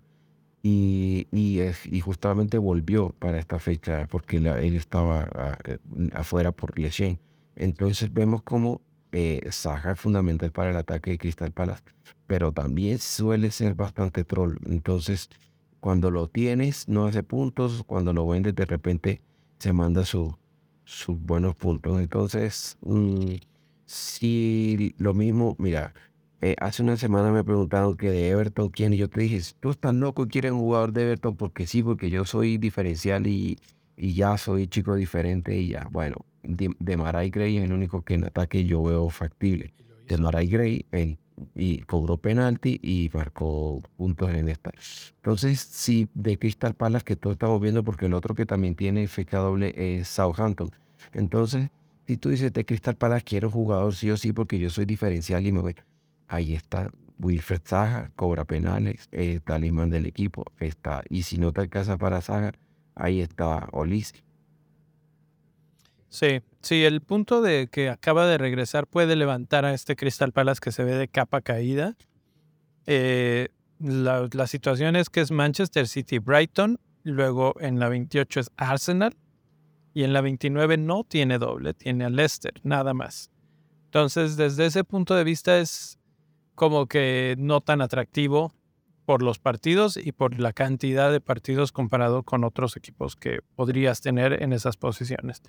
Y, y, justamente volvió para esta fecha porque él estaba ah, eh, afuera por lesión. Entonces vemos como eh, Saja es fundamental para el ataque de Crystal Palace, pero también suele ser bastante troll. Entonces, cuando lo tienes, no hace puntos, cuando lo vendes, de repente se manda su, sus buenos puntos. Entonces, mm, si lo mismo, mira, eh, hace una semana me preguntaron que de Everton quién, y yo te dije, tú estás loco, quieres un jugador de Everton porque sí, porque yo soy diferencial y, y ya soy chico diferente y ya. Bueno, de, Maray Gray es el único que en ataque yo veo factible. De Maray Gray y cobró penalti y marcó puntos en esta. Entonces, sí, de Crystal Palace que todos estamos viendo, porque el otro que también tiene fecha doble es Southampton. Entonces, si tú dices de Crystal Palace quiero jugador sí o sí porque yo soy diferencial y me voy. Ahí está Wilfred Saga, cobra penales, es talismán del equipo. Está, y si no te alcanza para Saga, ahí está Olise. Sí, sí, el punto de que acaba de regresar puede levantar a este Crystal Palace que se ve de capa caída. Eh, la, la, situación es que es Manchester City Brighton, luego en la 28 es Arsenal y en la 29 no tiene doble, tiene a Leicester, nada más. Entonces, desde ese punto de vista es como que no tan atractivo por los partidos y por la cantidad de partidos comparado con otros equipos que podrías tener en esas posiciones.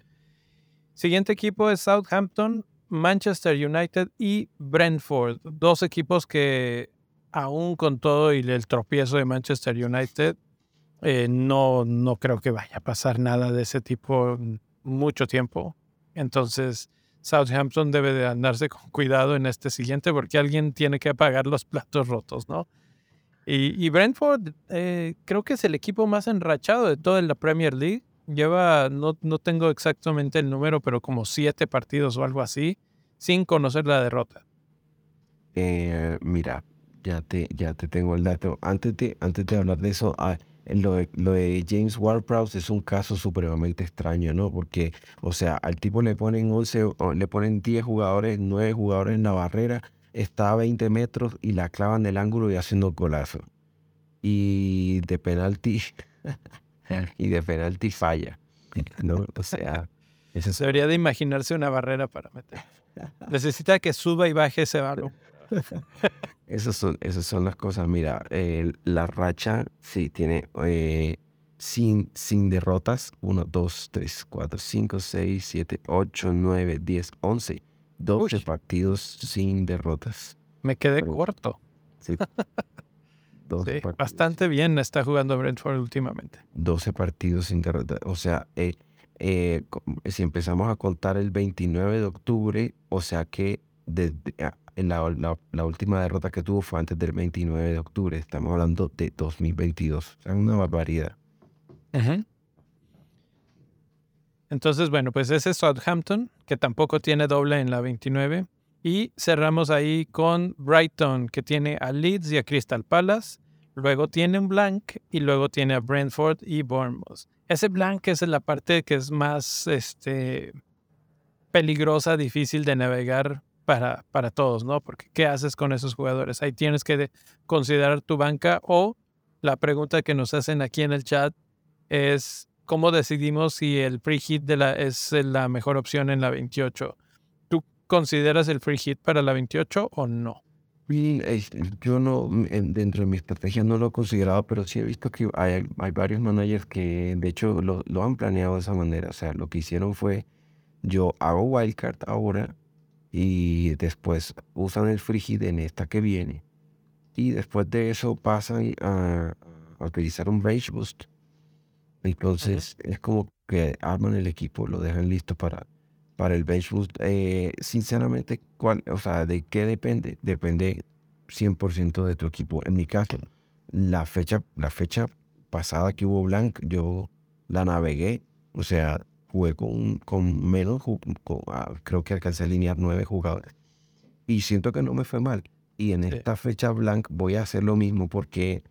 Siguiente equipo es Southampton, Manchester United y Brentford. Dos equipos que aún con todo y el tropiezo de Manchester United, eh, no, no creo que vaya a pasar nada de ese tipo mucho tiempo. Entonces, Southampton debe de andarse con cuidado en este siguiente porque alguien tiene que apagar los platos rotos, ¿no? Y, Brentford eh, creo que es el equipo más enrachado de toda la Premier League. Lleva, no, no tengo exactamente el número, pero como siete partidos o algo así, sin conocer la derrota. Eh, mira, ya te, ya te tengo el dato. Antes de, antes de hablar de eso, ah, lo, de, James Ward-Prowse es un caso supremamente extraño, ¿no? Porque, o sea, al tipo le ponen 11, le ponen 10 jugadores, 9 jugadores en la barrera está a 20 metros y la clavan del ángulo y haciendo golazo. Y de penalti, [laughs] y de penalti falla. ¿no? O sea, [laughs] eso debería de imaginarse una barrera para meter. Necesita que suba y baje ese balón. [laughs] esas, son, esas son las cosas. Mira, la racha sí tiene eh, sin, sin derrotas. 1, 2, 3, 4, 5, 6, 7, 8, 9, 10, 11 12 partidos sin derrotas. Me quedé corto. Sí. [laughs] bastante bien está jugando Brentford últimamente. 12 partidos sin derrotas. O sea, eh, eh, si empezamos a contar el 29 de octubre, o sea que desde, ah, en la, la, última derrota que tuvo fue antes del 29 de octubre. Estamos hablando de 2022. O sea, una barbaridad. Ajá. Entonces, bueno, pues ese es Southampton, que tampoco tiene doble en la 29. Y cerramos ahí con Brighton, que tiene a Leeds y a Crystal Palace. Luego tiene un blank y luego tiene a Brentford y Bournemouth. Ese blank es la parte que es más este, peligrosa, difícil de navegar para, para todos, ¿no? Porque ¿qué haces con esos jugadores? Ahí tienes que considerar tu banca o la pregunta que nos hacen aquí en el chat es cómo decidimos si el free hit es la mejor opción en la 28. ¿Tú consideras el free hit para la 28 o no? yo no, dentro de mi estrategia no lo he considerado, pero sí he visto que hay, hay varios managers que de hecho lo, lo, han planeado de esa manera. O sea, lo que hicieron fue, yo hago wildcard ahora y después usan el free hit en esta que viene. Y después de eso pasan a, utilizar un bench boost. Entonces es como que arman el equipo, lo dejan listo para, para el bench boost. Eh, sinceramente, ¿cuál, o sea, ¿de qué depende? Depende 100% de tu equipo. En mi caso, la fecha, la fecha pasada que hubo Blank, yo la navegué. O sea, jugué con, con menos, ah, creo que alcancé a alinear nueve jugadores. Y siento que no me fue mal. Y en esta fecha blank voy a hacer lo mismo porque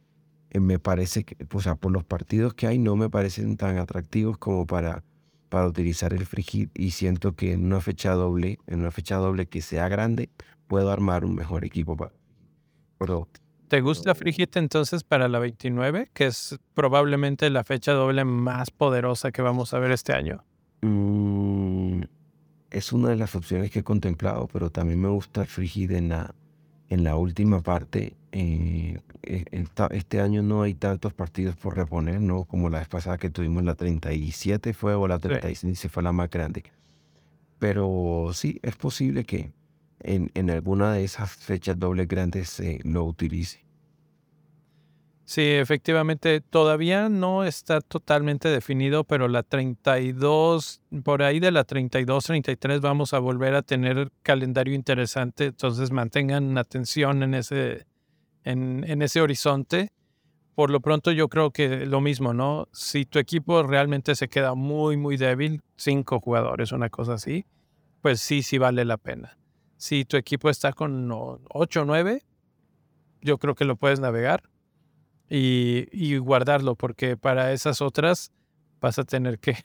me parece que, o sea, por los partidos que hay no me parecen tan atractivos como para, para utilizar el free y siento que en una fecha doble, en una fecha doble que sea grande, puedo armar un mejor equipo. Para, pero, ¿Te gusta free entonces para la 29, que es probablemente la fecha doble más poderosa que vamos a ver este año? Mm, es una de las opciones que he contemplado, pero también me gusta el Frigid en la, en la última parte. Eh, e, este año no hay tantos partidos por reponer, ¿no? Como la vez pasada que tuvimos la 37 fue o la 36 fue la más grande. Pero sí, es posible que en, en alguna de esas fechas dobles grandes se lo utilice. Sí, efectivamente, todavía no está totalmente definido, pero la 32, por ahí de la 32, 33 vamos a volver a tener calendario interesante, entonces mantengan atención en ese, en, ese horizonte. Por lo pronto yo creo que lo mismo, ¿no? Si tu equipo realmente se queda muy, muy débil, cinco jugadores, una cosa así, pues sí, sí vale la pena. Si tu equipo está con 8 o 9, yo creo que lo puedes navegar y, guardarlo, porque para esas otras vas a tener [laughs] que,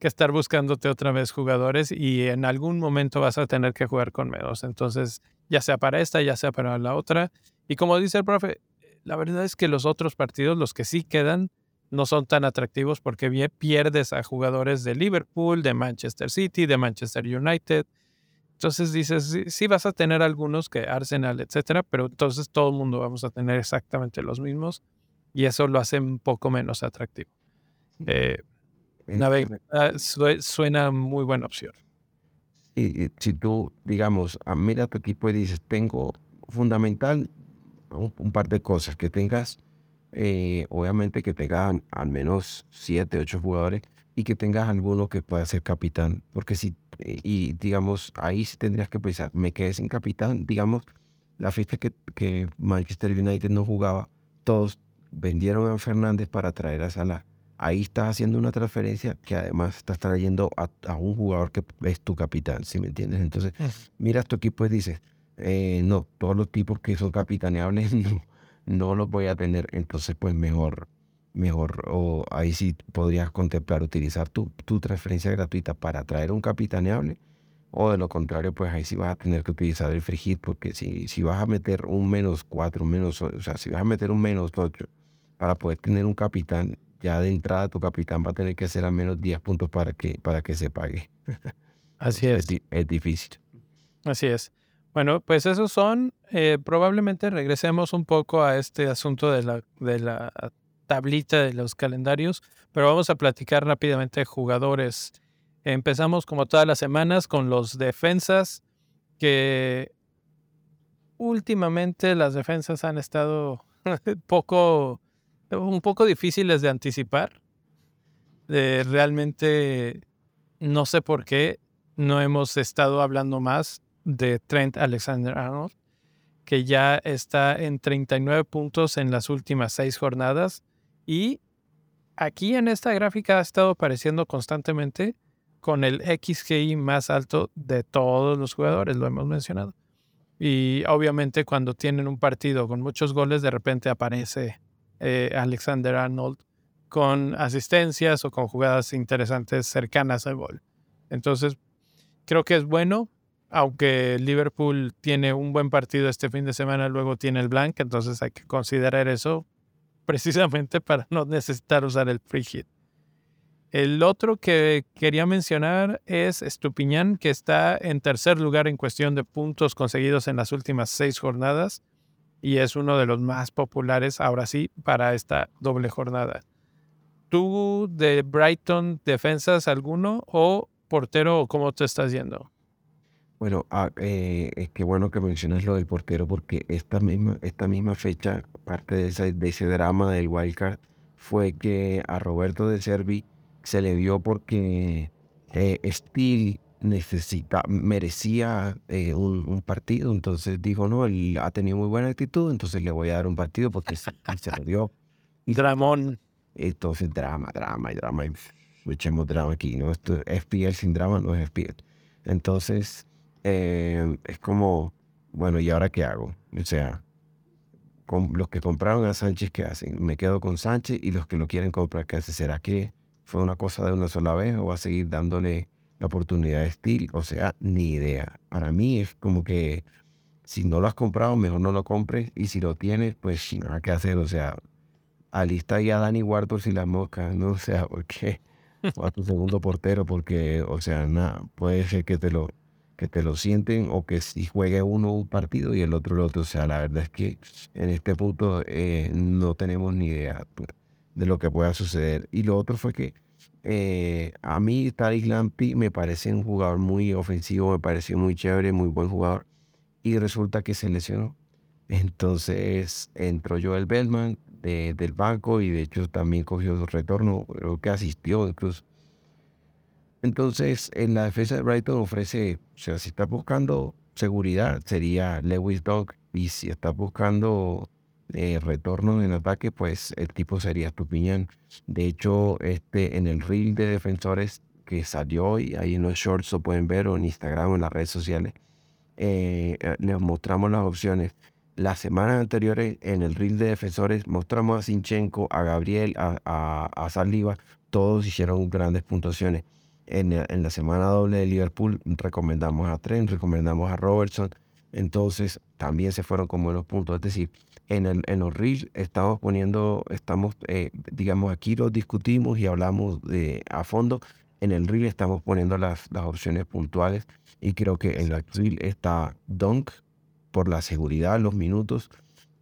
estar buscándote otra vez jugadores y en algún momento vas a tener que jugar con menos. Entonces, ya sea para esta, ya sea para la otra. Y como dice el profe, la verdad es que los otros partidos, los que sí quedan, no son tan atractivos porque pierdes a jugadores de Liverpool, de Manchester City, de Manchester United. Entonces dices, sí, vas a tener algunos que Arsenal, etcétera, pero entonces todo el mundo vamos a tener exactamente los mismos y eso lo hace un poco menos atractivo. Eh, ah, suena muy buena opción. Y, si tú, digamos, ah, mira tu equipo y dices, tengo fundamental un, par de cosas, que tengas, eh, obviamente que tengas al menos siete, ocho jugadores y que tengas alguno que pueda ser capitán, porque si y digamos, ahí sí tendrías que pensar, me quedé sin capitán, digamos, la fiesta que, que Manchester United no jugaba, todos vendieron a Fernández para traer a Salah. Ahí estás haciendo una transferencia que además estás trayendo a, un jugador que es tu capitán, ¿sí me entiendes? Entonces, miras tu equipo y dices, eh, no, todos los tipos que son capitaneables [laughs] no, no los voy a tener, entonces pues mejor mejor, o ahí sí podrías contemplar utilizar tu, tu transferencia gratuita para traer un capitaneable, o de lo contrario, pues ahí sí vas a tener que utilizar el free porque si, si vas a meter un menos 4, menos, o sea, si vas a meter un menos 8 para poder tener un capitán, ya de entrada tu capitán va a tener que ser a menos 10 puntos para que, para que se pague. [laughs] Así es. Es, difícil. Así es. Bueno, pues esos son, eh, probablemente regresemos un poco a este asunto de la, de la tablita de los calendarios, pero vamos a platicar rápidamente de jugadores. Empezamos como todas las semanas con los defensas, que últimamente las defensas han estado [laughs] poco, un poco difíciles de anticipar. realmente no sé por qué no hemos estado hablando más de Trent Alexander Arnold, que ya está en 39 puntos en las últimas seis jornadas y aquí en esta gráfica ha estado apareciendo constantemente con el XGI más alto de todos los jugadores, lo hemos mencionado. Y obviamente cuando tienen un partido con muchos goles, de repente aparece eh, Alexander Arnold con asistencias o con jugadas interesantes cercanas al gol. Entonces, creo que es bueno, aunque Liverpool tiene un buen partido este fin de semana, luego tiene el blank, entonces hay que considerar eso [laughs] precisamente para no necesitar usar el free hit. El otro que quería mencionar es Estupiñán, que está en tercer lugar en cuestión de puntos conseguidos en las últimas seis jornadas y es uno de los más populares ahora sí para esta doble jornada. ¿Tú de Brighton defensas alguno o portero o cómo te estás yendo? Bueno, ah, eh, es que bueno que mencionas lo del portero porque esta misma, esta misma fecha, parte de ese, de ese drama del wildcard, fue que a Roberto de Servi se le dio porque eh, Steel necesita, merecía eh, un, partido, entonces dijo, no, él ha tenido muy buena actitud, entonces le voy a dar un partido porque se, lo dio. Y, Dramón. Entonces, drama, drama y drama, echemos drama aquí, ¿no? Esto, FPL sin drama no es FPL. Entonces, eh, es como, bueno, ¿y ahora qué hago? O sea, con los que compraron a Sánchez, ¿qué hacen? Me quedo con Sánchez y los que lo quieren comprar, ¿qué hacen? ¿Será que fue una cosa de una sola vez o va a seguir dándole la oportunidad de Steel? O sea, ni idea. Para mí es como que si no lo has comprado, mejor no lo compres. Y si lo tienes, pues nada que hacer. O sea, alista ya Dani Wartos y las moscas, ¿no? O sea, ¿por qué? O a tu segundo portero, porque, o sea, nada, puede ser que te lo que te lo sienten o que si juegue uno un partido y el otro el otro. O sea, la verdad es que en este punto eh, no tenemos ni idea de lo que pueda suceder. Y lo otro fue que eh, a mí Tariq Lampi me parece un jugador muy ofensivo, me pareció muy chévere, muy buen jugador. Y resulta que se lesionó. Entonces entró Joel Bellman de, del banco y de hecho también cogió su retorno, creo que asistió incluso. Entonces en la defensa de Brighton ofrece, o sea, si está buscando seguridad sería Lewis Dog y si está buscando eh, retorno en ataque, pues el tipo sería Estupiñán. De hecho, este, en el reel de defensores que salió hoy, ahí en los shorts lo pueden ver o en Instagram o en las redes sociales, eh, eh, les mostramos las opciones. Las semanas anteriores en el reel de defensores mostramos a Sinchenko, a Gabriel, a, a, Saliva, todos hicieron grandes puntuaciones. En, en, la semana doble de Liverpool recomendamos a Trent, recomendamos a Robertson, entonces también se fueron con buenos puntos. Es decir, en, el, en los reels estamos poniendo, estamos, eh, digamos, aquí lo discutimos y hablamos de, a fondo. En el reel estamos poniendo las, las opciones puntuales y creo que en el reel está Dunk por la seguridad, los minutos.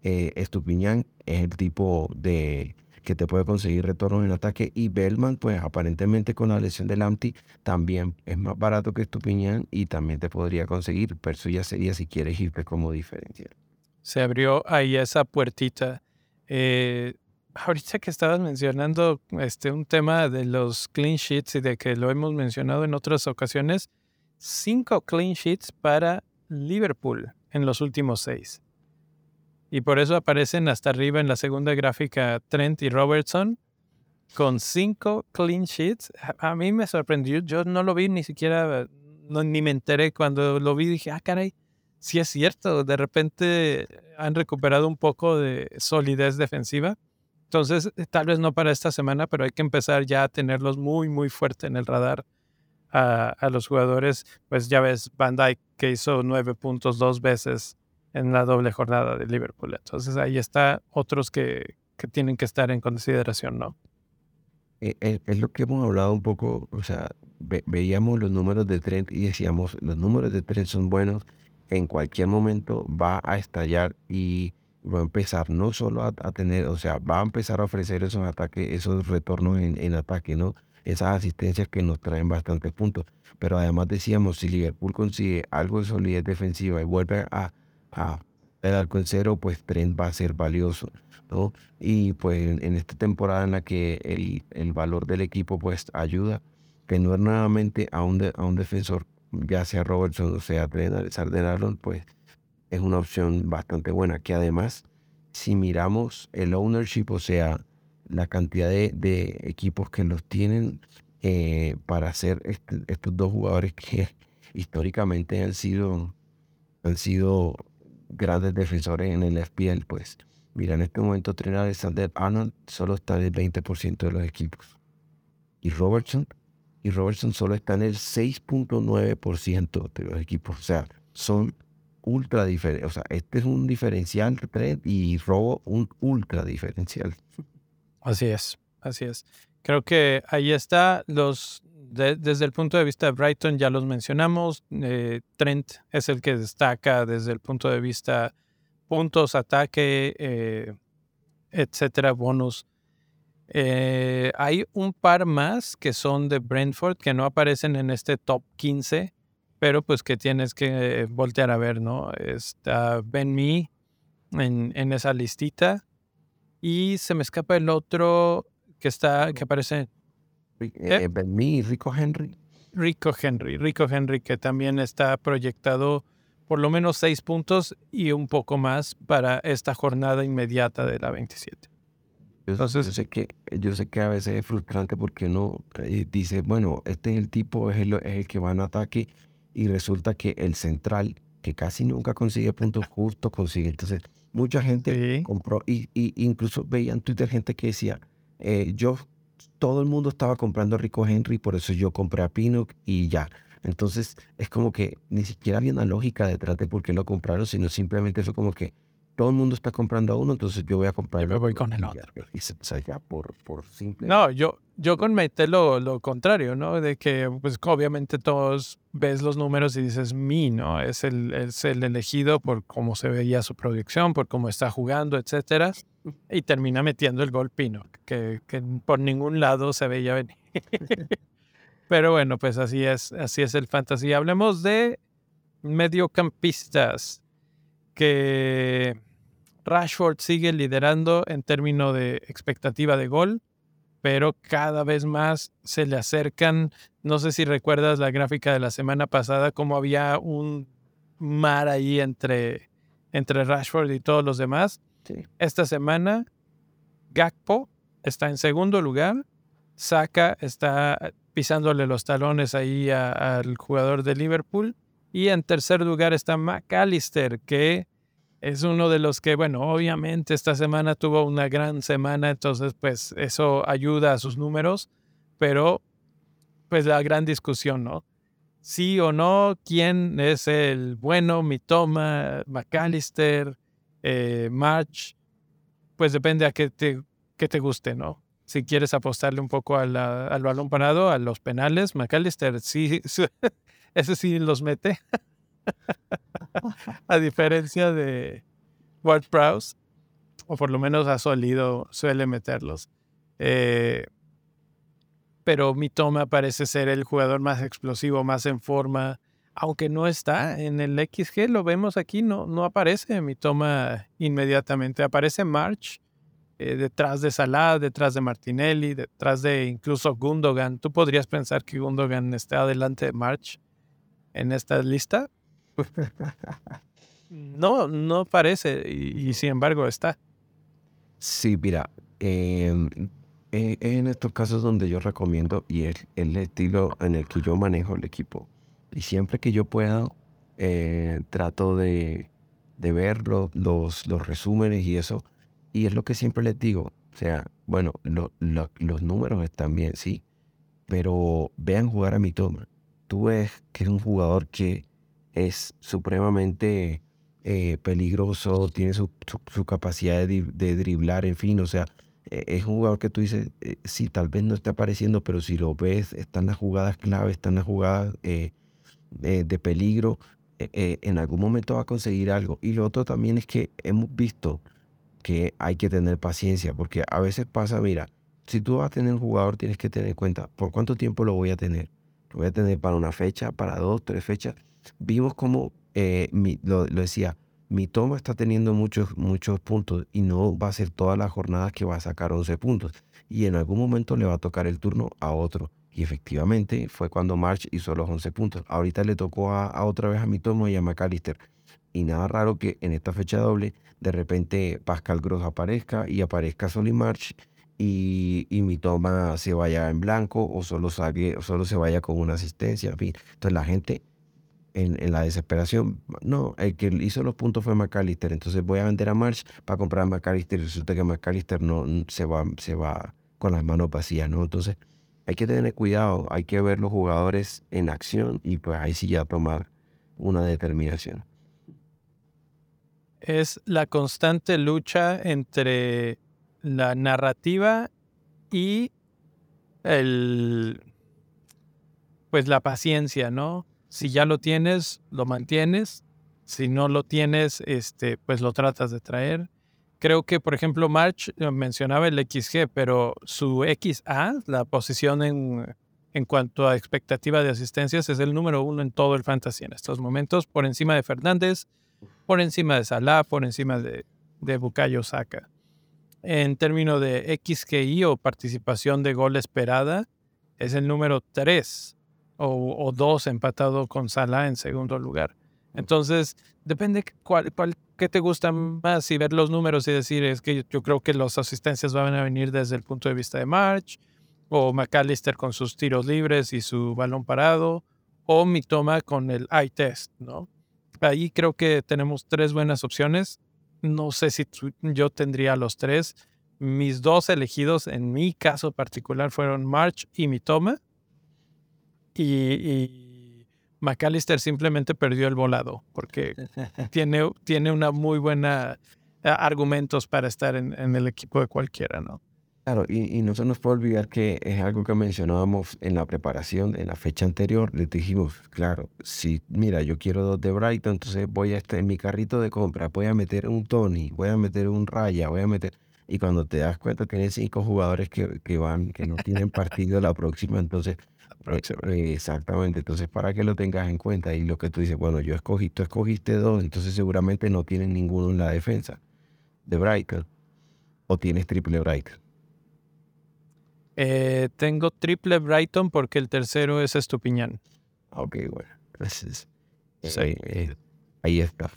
Eh, Estupiñán es el tipo de que te puede conseguir retorno en ataque y Bellman, pues aparentemente con la lesión del Amti también es más barato que Estupiñán y también te podría conseguir, pero eso ya sería si quieres irte como diferencial se abrió ahí esa puertita. Eh, ahorita que estabas mencionando este, un tema de los clean sheets y de que lo hemos mencionado en otras ocasiones, cinco clean sheets para Liverpool en los últimos seis. Y por eso aparecen hasta arriba en la segunda gráfica Trent y Robertson con cinco clean sheets. A, mí me sorprendió, yo no lo vi ni siquiera, ni me enteré cuando lo vi, dije, ah, caray, sí es cierto, de repente han recuperado un poco de solidez defensiva. Entonces, eh, tal vez no para esta semana, pero hay que empezar ya a tenerlos muy, muy fuerte en el radar a, los jugadores. Pues ya ves, Van Dyke que hizo nueve puntos dos veces en la doble jornada de Liverpool. Entonces, ahí está otros que, que tienen que estar en consideración, ¿no? Eh, eh, es, lo que hemos hablado un poco, o sea, veíamos los números de Trent y decíamos, los números de Trent son buenos, en cualquier momento va a estallar y va a empezar no solo a, tener, o sea, va a empezar a ofrecer esos ataques, esos retornos en, ataque, ¿no? Esas asistencias que nos traen bastantes puntos. Pero además decíamos, si Liverpool consigue algo de solidez defensiva y vuelve a, a el arco en cero, pues Trent va a ser valioso, ¿no? Y pues en, esta temporada en la que el, el, valor del equipo pues ayuda, que no es nuevamente a un, a un defensor ya sea Robertson o sea Sarden pues es una opción bastante buena. Que además, si miramos el ownership, o sea, la cantidad de, equipos que los tienen, eh, para hacer estos dos jugadores que [laughs] históricamente han sido, han sido grandes defensores en el FPL, pues mira, en este momento de Alexander Arnold solo está en el 20% de los equipos. Y Robertson, y Robertson solo está en el 6.9% de los equipos. O sea, son ultra diferentes. O sea, este es un diferencial y Robo un ultra diferencial. Así es, así es. Creo que ahí está los desde el punto de vista de Brighton ya los mencionamos. Eh, Trent es el que destaca desde el punto de vista puntos, ataque, eh, etcétera, bonus. Eh, hay un par más que son de Brentford que no aparecen en este top 15, pero pues que tienes que voltear a ver, ¿no? Está Ben Mee en, en esa listita. Y se me escapa el otro que está, que aparece eh, eh, ben Mee, Rico Henry. Rico Henry, Rico Henry, que también está proyectado por lo menos seis puntos y un poco más para esta jornada inmediata de la 27. Entonces, yo sé que, yo sé que a veces es frustrante porque uno eh, dice, bueno, este es el tipo, es el, es el que va en ataque y resulta que el central, que casi nunca consigue puntos justos, consigue. Entonces, mucha gente compró, y, y, incluso veía en Twitter gente que decía, yo todo el mundo estaba comprando a Rico Henry, por eso yo compré a Pinnock y ya. Entonces es como que ni siquiera había una lógica detrás de por qué lo compraron, sino simplemente fue como que todo el mundo está comprando a uno, entonces yo voy a comprar. Yo me voy con el otro. Y se, ya por, por simple. No, yo, yo con Mete lo, lo contrario, ¿no? De que, pues, obviamente todos ves los números y dices, mi, ¿no? Es el, es el elegido por cómo se veía su proyección, por cómo está jugando, etcétera. Y termina metiendo el gol Pino, que, que por ningún lado se veía venir. [laughs] Pero bueno, pues así es, así es el fantasy. Hablemos de mediocampistas que Rashford sigue liderando en términos de expectativa de gol, pero cada vez más se le acercan. No sé si recuerdas la gráfica de la semana pasada, como había un mar ahí entre, entre Rashford y todos los demás. Esta semana, Gakpo está en segundo lugar. Saka está pisándole los talones ahí al jugador de Liverpool. Y en tercer lugar está McAllister, que es uno de los que, bueno, obviamente esta semana tuvo una gran semana, entonces pues eso ayuda a sus números, pero pues la gran discusión, ¿no? Sí o no, quién es el bueno, Mitoma, McAllister, eh, March, pues depende a qué te, te guste, ¿no? Si quieres apostarle un poco al balón parado, a los penales, McAllister sí, [laughs] ese sí los mete. A diferencia de Ward Prowse, o por lo menos ha solido, suele meterlos. Eh, pero Mitoma parece ser el jugador más explosivo, más en forma, aunque no está en el XG, lo vemos aquí, no, no aparece Mitoma inmediatamente, aparece March eh, detrás de Salah, detrás de Martinelli, detrás de incluso Gundogan. ¿Tú podrías pensar que Gundogan está adelante de March en esta lista? No, no parece, y, sin embargo está. Sí, mira, em, e, en estos casos donde yo recomiendo y es el estilo en el que yo manejo el equipo. Y siempre que yo pueda, eh, trato de, de ver los, los resúmenes y eso. Y es lo que siempre les digo. O sea, bueno, los números están bien, sí. Pero vean jugar a mi toma. Tú ves que es un jugador que es supremamente eh, peligroso, tiene su, capacidad de, driblar, en fin, o sea, e, es un jugador que tú dices, eh, sí, tal vez no está apareciendo, pero si lo ves, están las jugadas clave, están las jugadas eh, de peligro, en algún momento va a conseguir algo. Y lo otro también es que hemos visto que hay que tener paciencia, porque a veces pasa, mira, si tú vas a tener un jugador, tienes que tener en cuenta por cuánto tiempo lo voy a tener. Lo voy a tener para una fecha, para dos, tres fechas vimos como, eh, lo, decía, mi toma está teniendo muchos, muchos puntos y no va a ser todas las jornadas que va a sacar 11 puntos. Y en algún momento le va a tocar el turno a otro. Y efectivamente fue cuando March hizo los 11 puntos. Ahorita le tocó a, otra vez a mi toma y a McAllister. Y nada raro que en esta fecha doble de repente Pascal Gross aparezca y aparezca Solly March y, y mi toma se vaya en blanco o solo, salga, o solo se vaya con una asistencia, en fin. Entonces la gente en, la desesperación, no, el que hizo los puntos fue McAllister, entonces voy a vender a March para comprar a McAllister y resulta que McAllister no se va, se va con las manos vacías, ¿no? Entonces hay que tener cuidado, hay que ver los jugadores en acción y pues ahí sí ya tomar una determinación. Es la constante lucha entre la narrativa y el pues la paciencia, ¿no? Si ya lo tienes, lo mantienes. Si no lo tienes, este, pues lo tratas de traer. Creo que, por ejemplo, March eh, mencionaba el XG, pero su XA, la posición en, en cuanto a expectativa de asistencias, es el número uno en todo el fantasy en estos momentos, por encima de Fernández, por encima de Salah, por encima de, de Bukayo Saka. En términos de XGI o participación de gol esperada, es el número 3 o, 2 empatado con Salah en segundo lugar. Entonces, depende cuál, cuál, qué te gusta más y ver los números y decir, es que yo creo que las asistencias van a venir desde el punto de vista de March, o McAllister con sus tiros libres y su balón parado, o mi toma con el eye test, ¿no? Ahí creo que tenemos tres buenas opciones. No sé si yo tendría los tres. Mis dos elegidos en mi caso particular fueron March y Mitoma. Y, y McAllister simplemente perdió el volado porque tiene, tiene una muy buena eh, argumentos para estar en, en el equipo de cualquiera, ¿no? Claro, y, y, no se nos puede olvidar que es algo que mencionábamos en la preparación, en la fecha anterior. Le dijimos, claro, si mira, yo quiero dos de Brighton, entonces voy a estar en mi carrito de compra, voy a meter un Tony, voy a meter un Raya, voy a meter. Y cuando te das cuenta que tienes cinco jugadores que, que van, que no tienen partido la próxima, entonces. Eh, exactamente, entonces para que lo tengas en cuenta y lo que tú dices, bueno, yo escogí, tú escogiste dos, entonces seguramente no tienen ninguno en la defensa de Brighton o tienes triple Brighton. Eh, tengo triple Brighton porque el tercero es Estupiñán. Ok, bueno. Entonces, eh, eh, ahí está.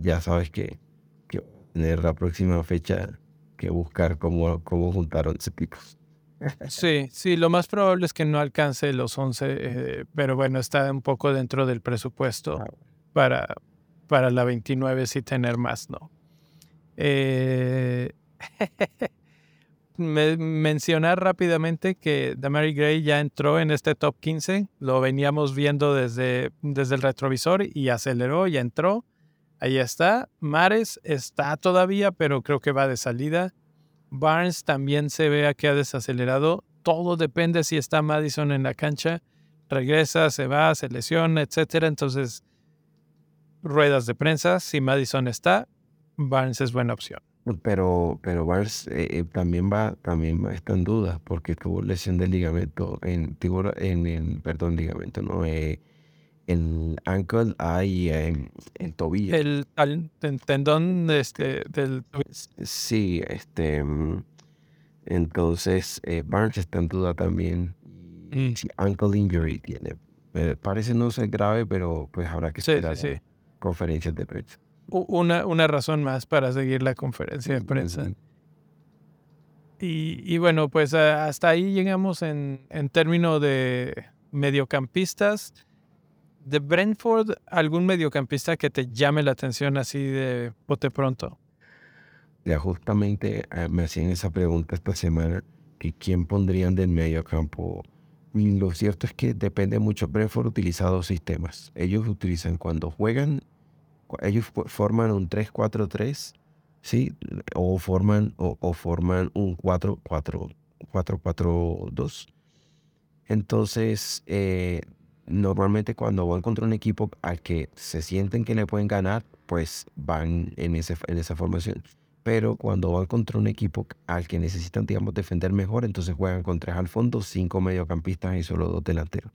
ya, sabes que, que tener la próxima fecha que buscar cómo, cómo juntaron ese tipo. Sí, sí, lo más probable es que no alcance los 11, pero bueno, está un poco dentro del presupuesto ah, para, para la 29 sí tener más, ¿no? Eh, [laughs] mencionar rápidamente que Damary Gray ya entró en este top 15. Lo veníamos viendo desde, desde el retrovisor y aceleró, y entró. Ahí está. Mares está todavía, pero creo que va de salida. Barnes también se ve que ha desacelerado. Todo depende si está Madison en la cancha. Regresa, se va, se lesiona, etc. Entonces, ruedas de prensa. Si Madison está, Barnes es buena opción. Pero, pero Barnes eh, eh, también va, también está en duda porque tuvo lesión del ligamento en, en el, perdón, ligamento, no, eh, el ankle ahí en, en tobillo. El, tendón este, del Sí, este, mm, entonces Barnes está en duda también. Mm. ankle injury tiene. parece no ser grave, pero pues habrá que esperar sí, sí, conferencias de prensa una, una razón más para seguir la conferencia de prensa. Y, y bueno, pues hasta ahí llegamos en, en términos de mediocampistas. De Brentford, ¿algún mediocampista que te llame la atención así de bote pronto? Ya justamente eh, me hacían esa pregunta esta semana, que quién pondrían del mediocampo. Lo cierto es que depende mucho. Brentford utiliza dos sistemas. Ellos utilizan cuando juegan ellos forman un 3-4-3, ¿sí? O forman, o, forman un 4-4-2. Entonces, eh, normalmente cuando van contra un equipo al que se sienten que le pueden ganar, pues van en, ese, en esa formación. Pero cuando van contra un equipo al que necesitan, digamos, defender mejor, entonces juegan con tres al fondo, cinco mediocampistas y solo dos delanteros.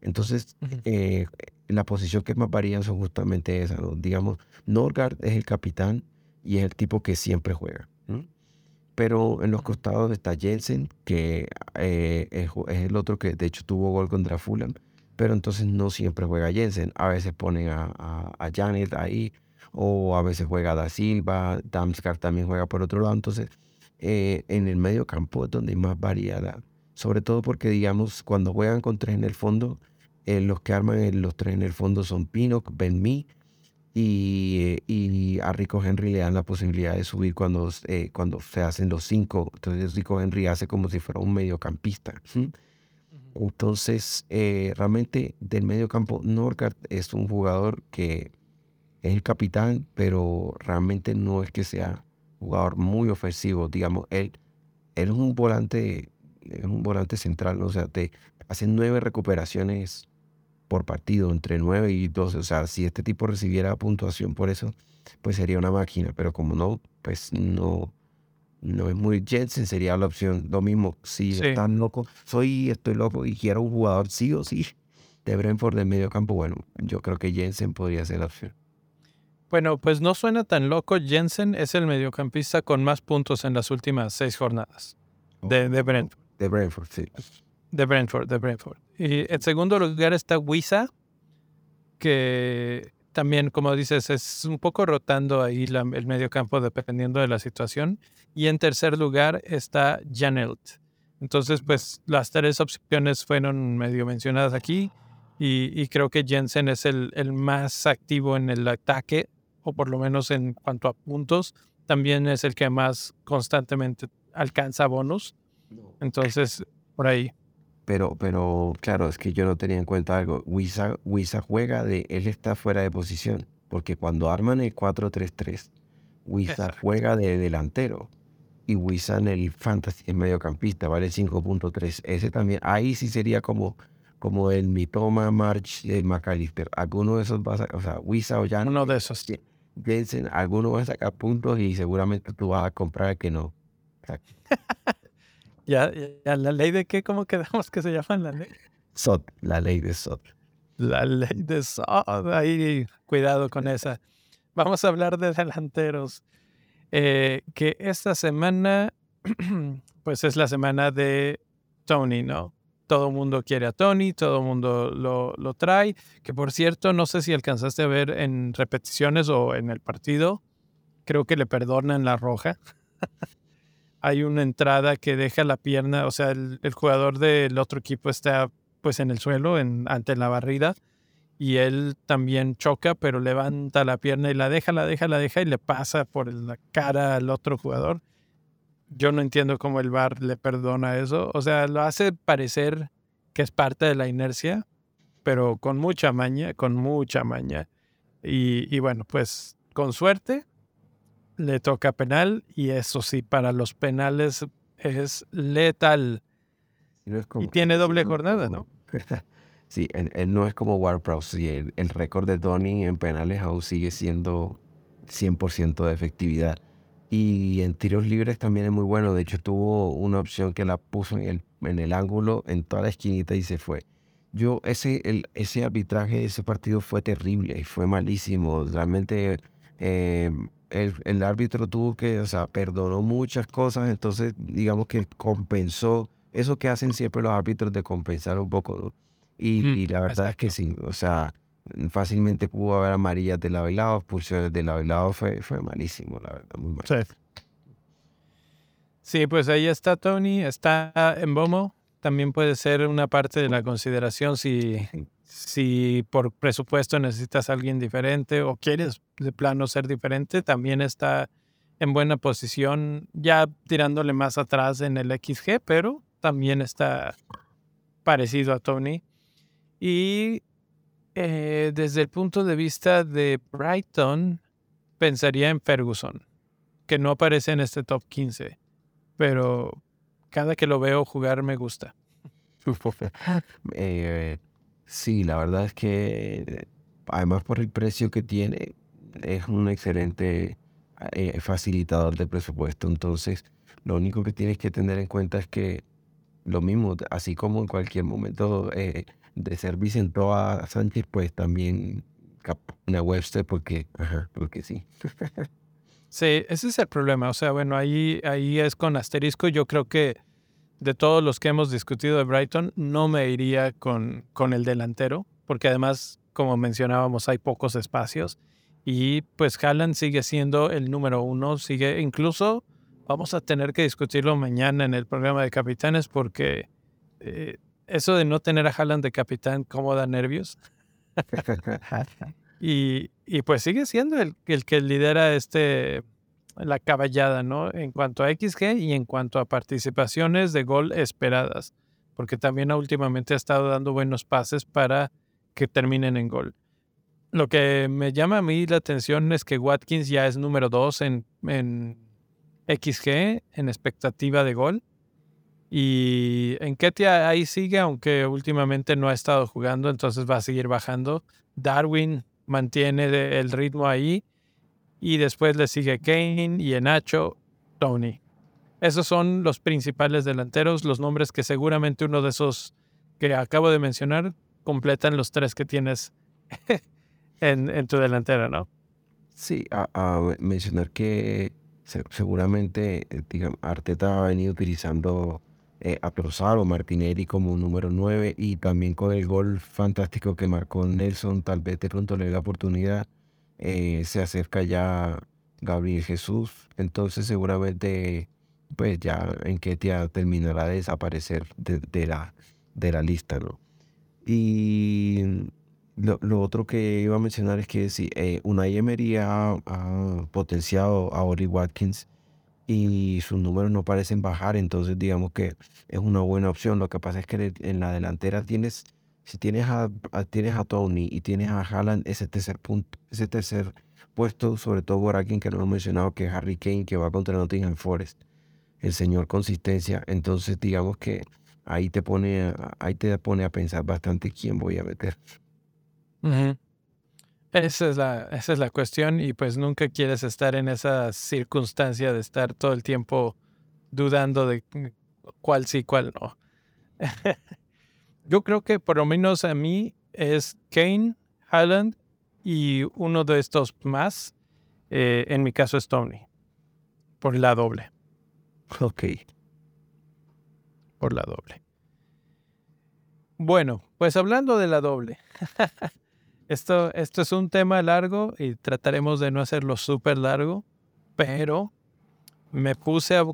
Entonces, eh, la posición que más varían son justamente esas. Digamos, Norgard es el capitán y es el tipo que siempre juega. Pero en los costados está Jensen, que eh, es, el otro que de hecho tuvo gol contra Fulham. Pero entonces no siempre juega Jensen. A veces ponen a, a, Janet ahí, o a veces juega Da Silva. Damsgaard también juega por otro lado. Entonces, eh, en el medio campo es donde más varía la, sobre todo porque digamos cuando juegan con tres en el fondo, eh, los que arman los tres en el fondo son Pinnock, Ben Mee y, y, a Rico Henry le dan la posibilidad de subir cuando, cuando se hacen los cinco. Entonces Rico Henry hace como si fuera un mediocampista. Entonces, realmente del medio campo, Norgard es un jugador que es el capitán, pero realmente no es que sea jugador muy ofensivo. Digamos, él, él es un volante, es un volante central, o sea, te hace nueve recuperaciones por partido, entre nueve y doce. O sea, si este tipo recibiera puntuación por eso, pues sería una máquina. Pero como no, pues no, no es muy Jensen sería la opción. Lo mismo, si están loco, soy, estoy loco y quiero un jugador sí o sí de Brentford de medio campo, bueno, yo creo que Jensen podría ser la opción. Bueno, pues no suena tan loco. Jensen es el mediocampista con más puntos en las últimas seis jornadas de, de Brentford. De Brentford, sí. De Brentford, de Brentford. Y en segundo lugar está Wisa, que también, como dices, es un poco rotando ahí la, el mediocampo dependiendo de la situación. Y en tercer lugar está Janelt. Entonces, pues las tres opciones fueron medio mencionadas aquí. Y, y, creo que Jensen es el, el, más activo en el ataque o por lo menos en cuanto a puntos, también es el que más constantemente alcanza bonos. Entonces, por ahí. Pero, pero claro, es que yo no tenía en cuenta algo. Wisa, Wisa juega de, él está fuera de posición, porque cuando arman el 4-3-3, Wisa juega de delantero y Wisa en el fantasy es mediocampista, vale 5.3. Ese también, ahí sí sería como, como el Mitoma March de McAllister. Alguno de esos va a, o sea, Wisa o ya Uno de esos. Jensen, alguno va a sacar puntos y seguramente tú vas a comprar el que no. Ya, ya, la ley de qué, ¿cómo quedamos que se llama la ley? SOT, la ley de SOT. La ley de SOT, ahí cuidado con esa. Vamos a hablar de delanteros. Eh, que esta semana, [clears throat] pues es la semana de Tony, ¿no? todo el mundo quiere a Tony, todo el mundo lo, lo, trae. Que por cierto, no sé si alcanzaste a ver en repeticiones o en el partido, creo que le perdonan la roja. [laughs] Hay una entrada que deja la pierna, o sea, el, jugador del otro equipo está pues en el suelo, ante la barrida, y él también choca, pero levanta la pierna y la deja, la deja, la deja y le pasa por la cara al otro jugador yo no entiendo cómo el bar le perdona eso. O sea, lo hace parecer que es parte de la inercia, pero con mucha maña, con mucha maña. Y, bueno, pues con suerte le toca penal y eso sí, para los penales es letal. y tiene doble jornada, ¿no? Sí, él, no es como Warpros. el, el récord de Tony en penales aún sigue siendo 100% de efectividad. Y en tiros libres también es muy bueno. De hecho, tuvo una opción que la puso en el, en el ángulo, en toda la esquinita y se fue. Yo, ese, el, ese arbitraje de ese partido fue terrible y fue malísimo. Realmente eh, el, el, árbitro tuvo que, o sea, perdonó muchas cosas, entonces digamos que compensó eso que hacen siempre los árbitros de compensar un poco. Y, y, la verdad es que sí, o sea, fácilmente pudo haber amarillas de lado y lado, expulsiones de lado y lado, fue, fue malísimo, la verdad, muy mal. Sí. sí, pues ahí está Tony, está en Bomo, también puede ser una parte de la consideración si, si por presupuesto necesitas a alguien diferente o quieres de plano ser diferente, también está en buena posición, ya tirándole más atrás en el XG, pero también está parecido a Tony. Y eh, desde el punto de vista de Brighton, pensaría en Ferguson, que no aparece en este top 15, pero cada que lo veo jugar me gusta. [laughs] Eh, sí, la verdad es que además por el precio que tiene, es un excelente eh, facilitador de presupuesto. Entonces, lo único que tienes que tener en cuenta es que lo mismo, así como en cualquier momento de servicio en toda Sánchez, pues también una Webster porque, porque sí. sí, ese es el problema. O sea, bueno, ahí, ahí es con asterisco. Yo creo que de todos los que hemos discutido de Brighton, no me iría con, con el delantero, porque además, como mencionábamos, hay pocos espacios. Y pues Haaland sigue siendo el número uno, sigue incluso vamos a tener que discutirlo mañana en el programa de capitanes porque eh, eso de no tener a Haaland de capitán, ¿cómo da nervios? [laughs] [laughs] y, y, pues sigue siendo el, el, que lidera este la caballada, ¿no? En cuanto a XG y en cuanto a participaciones de gol esperadas, porque también últimamente ha estado dando buenos pases para que terminen en gol. Lo que me llama a mí la atención es que Watkins ya es número 2 en, en XG, en expectativa de gol. Y en Ketia ahí sigue, aunque últimamente no ha estado jugando, entonces va a seguir bajando. Darwin mantiene el ritmo ahí. Y después le sigue Kane y Enacho, Tony. Esos son los principales delanteros, los nombres que seguramente uno de esos que acabo de mencionar completan los tres que tienes [laughs] en, tu delantera, ¿no? Sí, a, mencionar que seguramente eh, digamos, Arteta ha venido utilizando eh, a Prosaro Martinelli como número 9 y también con el gol fantástico que marcó Nelson, tal vez de pronto le dé la oportunidad. Eh, se acerca ya Gabriel Jesús, entonces seguramente pues ya en Ketia terminará de desaparecer de, la, de la lista, ¿no? Y lo, otro que iba a mencionar es que si eh, Unai Emery ha, potenciado a Ori Watkins y sus números no parecen bajar, entonces digamos que es una buena opción. Lo que pasa es que en la delantera tienes, si tienes a, tienes a Tony y tienes a Haaland, ese tercer punto, ese tercer puesto, sobre todo por alguien que no hemos mencionado, que es Harry Kane, que va contra Nottingham Forest, el señor consistencia. Entonces digamos que ahí te pone, ahí te pone a pensar bastante quién voy a meter. Esa es, la, esa es la cuestión y pues nunca quieres estar en esa circunstancia de estar todo el tiempo dudando de cuál sí, cuál no. [laughs] Yo creo que por lo menos a mí es Kane, Highland y uno de estos más. Eh, en mi caso es Tony. Por la doble. Ok. Por la doble. Bueno, pues hablando de la doble. [laughs] Esto, esto es un tema largo y trataremos de no hacerlo súper largo, pero me puse a...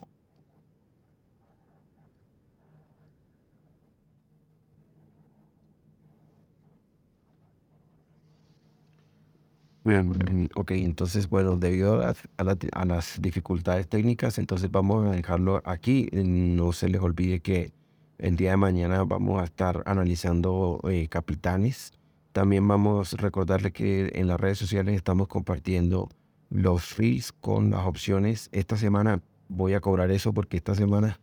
ok, entonces, bueno, debido a, a, las dificultades técnicas, entonces vamos a dejarlo aquí. No se les olvide que el día de mañana vamos a estar analizando eh, capitanes también vamos a recordarle que en las redes sociales estamos compartiendo los fees con las opciones. Esta semana voy a cobrar eso porque esta semana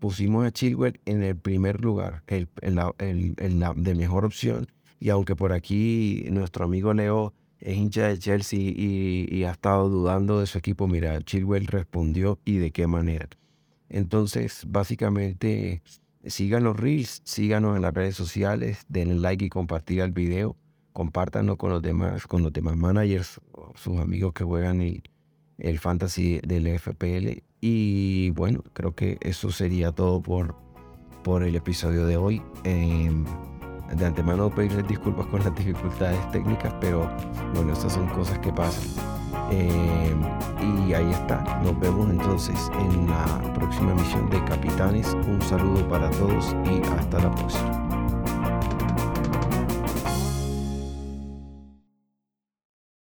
pusimos a Chilwell en el primer lugar, el, la, de mejor opción. Y aunque por aquí nuestro amigo Leo es hincha de Chelsea y, ha estado dudando de su equipo, mira, Chilwell respondió y de qué manera. Entonces, básicamente Sigan los reels, síganos en las redes sociales, denle like y compartir el video, compártanlo con los demás, con los demás managers, sus amigos que juegan el, el fantasy del FPL. Y bueno, creo que eso sería todo por, por el episodio de hoy. Em, de antemano pedirles disculpas con las dificultades técnicas, pero bueno, estas son cosas que pasan. Eh, y ahí está, nos vemos entonces en la próxima emisión de Capitanes. Un saludo para todos y hasta la